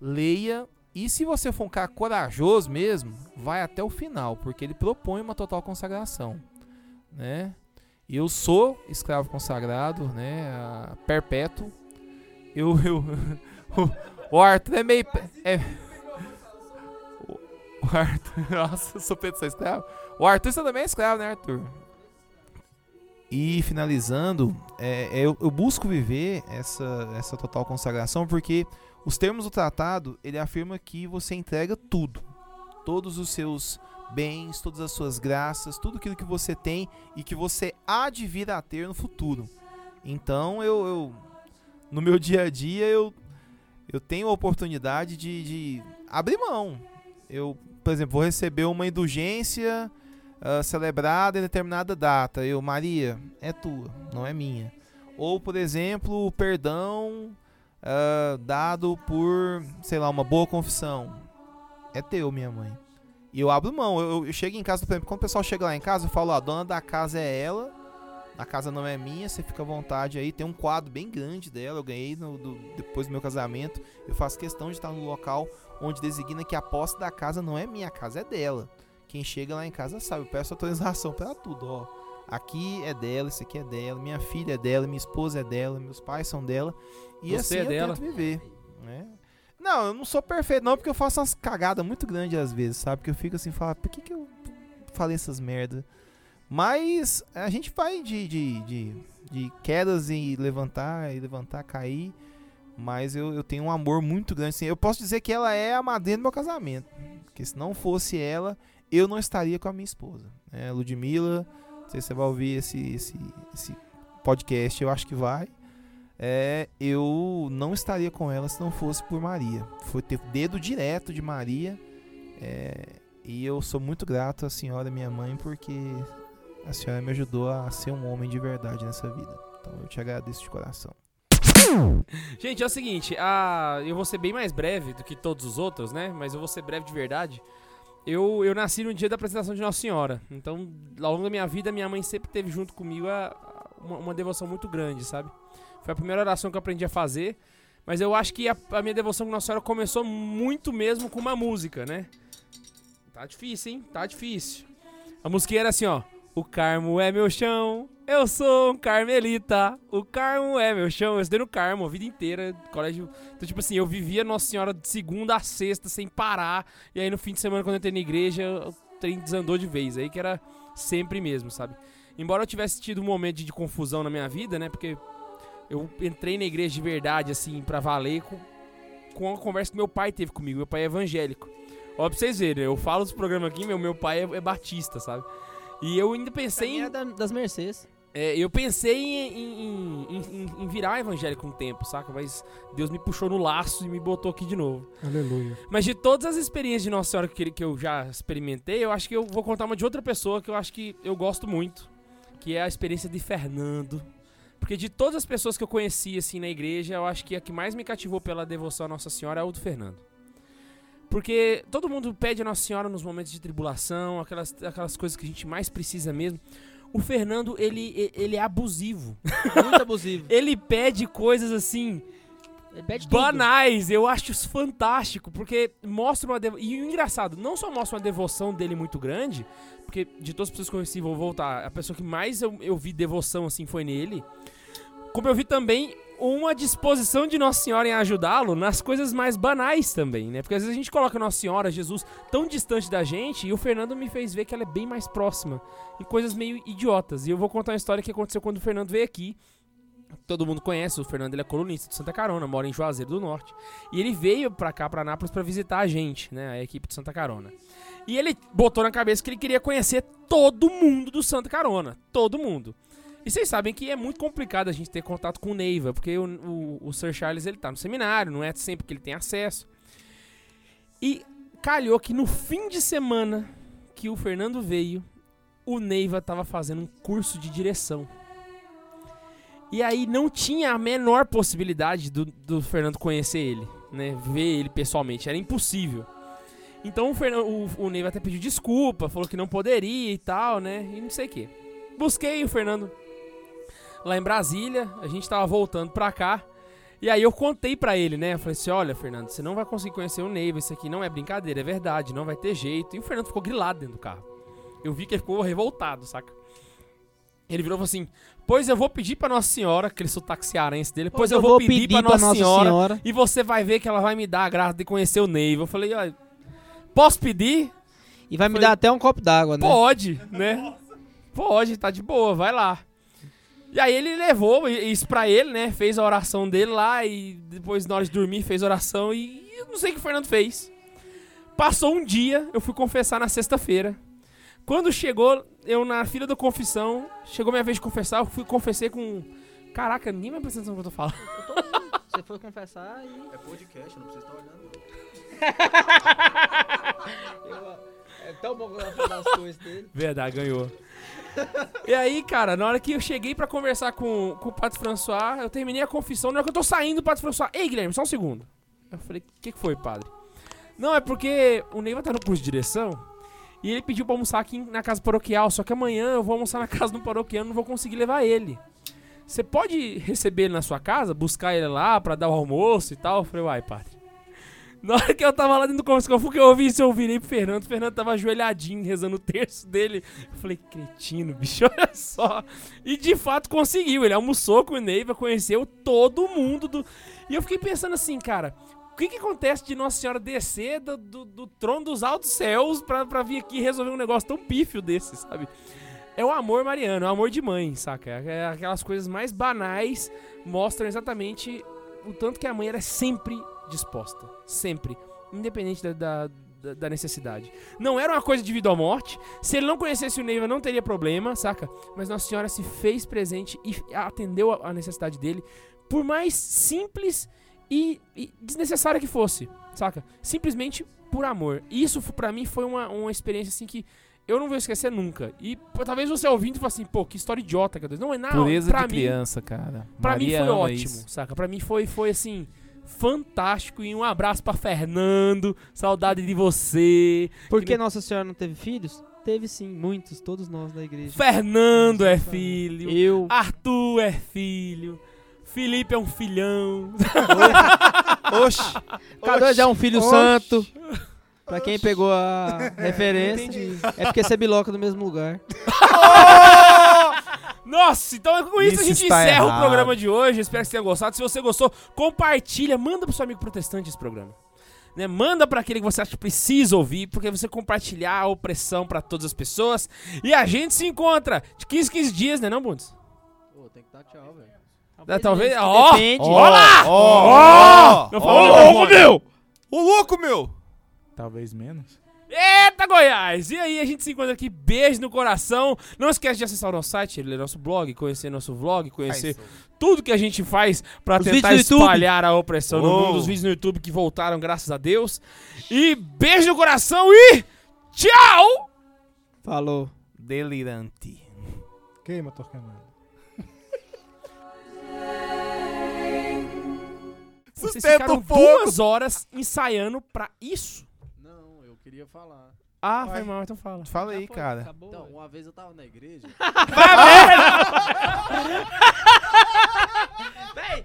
leia e se você for um cara corajoso mesmo, vai até o final, porque ele propõe uma total consagração, né? Eu sou escravo consagrado, né? a- perpétuo. Eu, eu o, o Arthur é meio é, o Arthur, nossa, eu sou Pedro, sou escravo. O você também é escravo, né, Arthur? E finalizando, é, é, eu, eu busco viver essa, essa total consagração porque os termos do tratado ele afirma que você entrega tudo, todos os seus bens, todas as suas graças, tudo aquilo que você tem e que você há de vir a ter no futuro. Então eu, eu no meu dia a dia eu, eu tenho a oportunidade de, de abrir mão. Eu, por exemplo, vou receber uma indulgência ah, celebrada em determinada data. Eu, Maria, é tua, não é minha. Ou, por exemplo, o perdão ah, dado por, sei lá, uma boa confissão. É teu, minha mãe. E eu abro mão. Eu, eu chego em casa, por exemplo, quando o pessoal chega lá em casa, eu falo, ó, a dona da casa é ela. A casa não é minha, você fica à vontade aí. Tem um quadro bem grande dela, eu ganhei no- do- depois do meu casamento. Eu faço questão de estar no local onde designa que a posse da casa não é minha, a casa é dela. Quem chega lá em casa sabe, eu peço autorização pra tudo, ó. Aqui é dela, isso aqui é dela, minha filha é dela, minha esposa é dela, meus pais são dela. E Você assim é eu dela? tento viver, né? Não, eu não sou perfeito não, porque eu faço umas cagadas muito grandes às vezes, sabe? Porque eu fico assim, falo, por que que eu falei essas merdas? Mas a gente vai de, de, de, de quedas e levantar, e levantar, cair. Mas eu, eu tenho um amor muito grande. Assim, eu posso dizer que ela é a madrinha do meu casamento. Porque se não fosse ela, eu não estaria com a minha esposa. É, Ludmilla, não sei se você vai ouvir esse, esse, esse podcast, eu acho que vai. É, eu não estaria com ela se não fosse por Maria. Foi ter dedo direto de Maria. é, e eu sou muito grato à senhora, minha mãe, porque a senhora me ajudou a ser um homem de verdade nessa vida. Então eu te agradeço de coração. Gente, é o seguinte, a... eu vou ser bem mais breve do que todos os outros, né? Mas eu vou ser breve de verdade. Eu, eu nasci no dia da apresentação de Nossa Senhora. Então, ao longo da minha vida, minha mãe sempre teve junto comigo a, a- uma, uma devoção muito grande, sabe? Foi a primeira oração que eu aprendi a fazer. Mas eu acho que a, a minha devoção com Nossa Senhora começou muito mesmo com uma música, né? Tá difícil, hein? Tá difícil. A música era assim, ó. O Carmo é meu chão, eu sou um carmelita. O Carmo é meu chão. Eu estudei no Carmo a vida inteira, colégio. Então, tipo assim, eu vivia Nossa Senhora de segunda a sexta sem parar. E aí no fim de semana, quando eu entrei na igreja, o trem desandou de vez. Aí que era sempre mesmo, sabe? Embora eu tivesse tido um momento de, confusão na minha vida, né? Porque eu entrei na igreja de verdade, assim, pra valer com, com a conversa que meu pai teve comigo. Meu pai é evangélico. Ó, pra vocês verem, eu falo dos programas aqui, meu, meu pai é, é batista, sabe? E eu ainda pensei Quem em. é da- das Mercedes. É, eu pensei em, em- em- em- em virar evangélico um tempo, saca? Mas Deus me puxou no laço e me botou aqui de novo. Aleluia. Mas de todas as experiências de Nossa Senhora que, que eu já experimentei, eu acho que eu vou contar uma de outra pessoa que eu acho que eu gosto muito, que é a experiência de Fernando. Porque de todas as pessoas que eu conheci assim na igreja, eu acho que a que mais me cativou pela devoção à Nossa Senhora é o do Fernando. Porque todo mundo pede a Nossa Senhora nos momentos de tribulação, aquelas, aquelas coisas que a gente mais precisa mesmo. O Fernando, ele, ele é abusivo. Muito abusivo. Ele pede coisas assim, Ele pede tudo. banais. Eu acho isso fantástico, porque mostra uma devo... E o engraçado, não só mostra uma devoção dele muito grande, porque de todas as pessoas que eu conheci, vou voltar, a pessoa que mais eu, eu vi devoção assim foi nele. Como eu vi também uma disposição de Nossa Senhora em ajudá-lo nas coisas mais banais também, né? Porque às vezes a gente coloca Nossa Senhora, Jesus, tão distante da gente, e o Fernando me fez ver que ela é bem mais próxima, em coisas meio idiotas. E eu vou contar uma história que aconteceu quando o Fernando veio aqui. Todo mundo conhece, o Fernando ele é colunista de Santa Carona, mora em Juazeiro do Norte. E ele veio pra cá, pra Nápoles, pra visitar a gente, né? A equipe de Santa Carona. E ele botou na cabeça que ele queria conhecer todo mundo do Santa Carona. Todo mundo. E vocês sabem que é muito complicado a gente ter contato com o Neiva, porque o, o, o Sir Charles ele tá no seminário, não é sempre que ele tem acesso. E calhou que no fim de semana que o Fernando veio, o Neiva tava fazendo um curso de direção. E aí não tinha a menor possibilidade do, do Fernando conhecer ele, né? Ver ele pessoalmente, era impossível. Então o, Fernando, o, o Neiva até pediu desculpa, falou que não poderia e tal, né? E não sei o que. Busquei o Fernando lá em Brasília, a gente tava voltando pra cá. E aí eu contei pra ele, né? Eu falei assim: olha, Fernando, você não vai conseguir conhecer o Neiva, isso aqui não é brincadeira, é verdade, não vai ter jeito. E o Fernando ficou grilado dentro do carro. Eu vi que ele ficou revoltado, saca? Ele virou e falou assim: Pois eu vou pedir pra Nossa Senhora, aquele sotaque cearense dele, pois, eu, vou, pedir, pra, Nossa, Senhora, e você vai ver que ela vai me dar a graça de conhecer o Neiva. Eu falei: olha, posso pedir? E vai me dar até um copo d'água, né? Pode, né? Pode, tá de boa, vai lá. E aí ele levou isso pra ele, né? Fez a oração dele lá e depois na hora de dormir fez a oração e eu não sei o que o Fernando fez. Passou um dia, eu fui confessar na sexta-feira. Quando chegou, eu na fila da confissão, chegou minha vez de confessar, eu fui confessei com Caraca, ninguém vai prestar atenção no que eu tô falando. Você foi confessar e. É podcast, não precisa estar olhando. É tão bom quando eu falar as coisas dele. Verdade, ganhou. E aí, cara, na hora que eu cheguei pra conversar com, com o Pato François, eu terminei a confissão. Na hora que eu tô saindo, o Pato François, ei, Guilherme, só um segundo. Eu falei, o que, que foi, padre? Não, é porque o Neiva tá no curso de direção e ele pediu pra almoçar aqui na casa paroquial, só que amanhã eu vou almoçar na casa do paroquiano, não vou conseguir levar ele. Você pode receber ele na sua casa, buscar ele lá pra dar o almoço e tal? Eu falei, uai, padre. Na hora que eu tava lá dentro do conversa, que eu ouvi isso, eu virei pro Fernando. O Fernando tava ajoelhadinho, rezando o terço dele. Eu falei, cretino, bicho, olha só. E de fato conseguiu. Ele almoçou com o Neiva, conheceu todo mundo do. E eu fiquei pensando assim, cara. O que, que acontece de Nossa Senhora descer do, do, do trono dos altos céus pra, pra vir aqui resolver um negócio tão pífio desse, sabe? É o amor mariano, é o amor de mãe, saca? É aquelas coisas mais banais mostram exatamente o tanto que a mãe era sempre disposta. Sempre. Independente da, da, da- da necessidade. Não era uma coisa de vida ou morte. Se ele não conhecesse o Neiva, não teria problema, saca? Mas Nossa Senhora se fez presente e atendeu a, a necessidade dele. Por mais simples e, e desnecessária que fosse, saca? Simplesmente por amor. E isso pra mim foi uma, uma experiência assim que eu não vou esquecer nunca. E pô, talvez você ouvindo e fale assim, pô, que história idiota, que dei. Não é nada. Pureza pra de mim, criança, cara. Pra Maria mim foi ótimo, isso. saca? Pra mim foi, foi assim, fantástico. E um abraço pra Fernando, saudade de você. Por que Nossa Senhora não teve filhos? Teve sim, muitos, todos nós da igreja. Fernando é filho, Eu. Arthur é filho, Felipe é um filhão. Oxi, Cada dois é um filho Oxi. santo. Pra quem pegou a referência, é porque você biloca no mesmo lugar. Nossa, então com isso, Isso a gente encerra o errado. programa de hoje. Espero que você tenha gostado. Se você gostou, compartilha, manda pro seu amigo protestante esse programa. Né? Manda pra aquele que você acha que precisa ouvir, porque você compartilhar a opressão pra todas as pessoas. E a gente se encontra de 15 15 dias, né, não, Bundes? Pô, tem que dar tchau, velho. É, talvez. Ó! Ó lá! Ó, no microfone. meu! O louco, meu! Talvez menos. Eita, Goiás! E aí, a gente se encontra aqui. Beijo no coração. Não esquece de acessar o nosso site, ler nosso blog, conhecer nosso vlog, conhecer tudo que a gente faz pra Os tentar espalhar a opressão no Oh. mundo. Os vídeos no YouTube que voltaram, graças a Deus. E beijo no coração e tchau! Falou. Delirante. Queima, Torquemada. Vocês Sustenta ficaram duas horas ensaiando pra isso queria falar. Ah, foi mal, então fala. Fala aí, foi, cara. Tá Acabou, então, uma vez eu tava na igreja. Vai,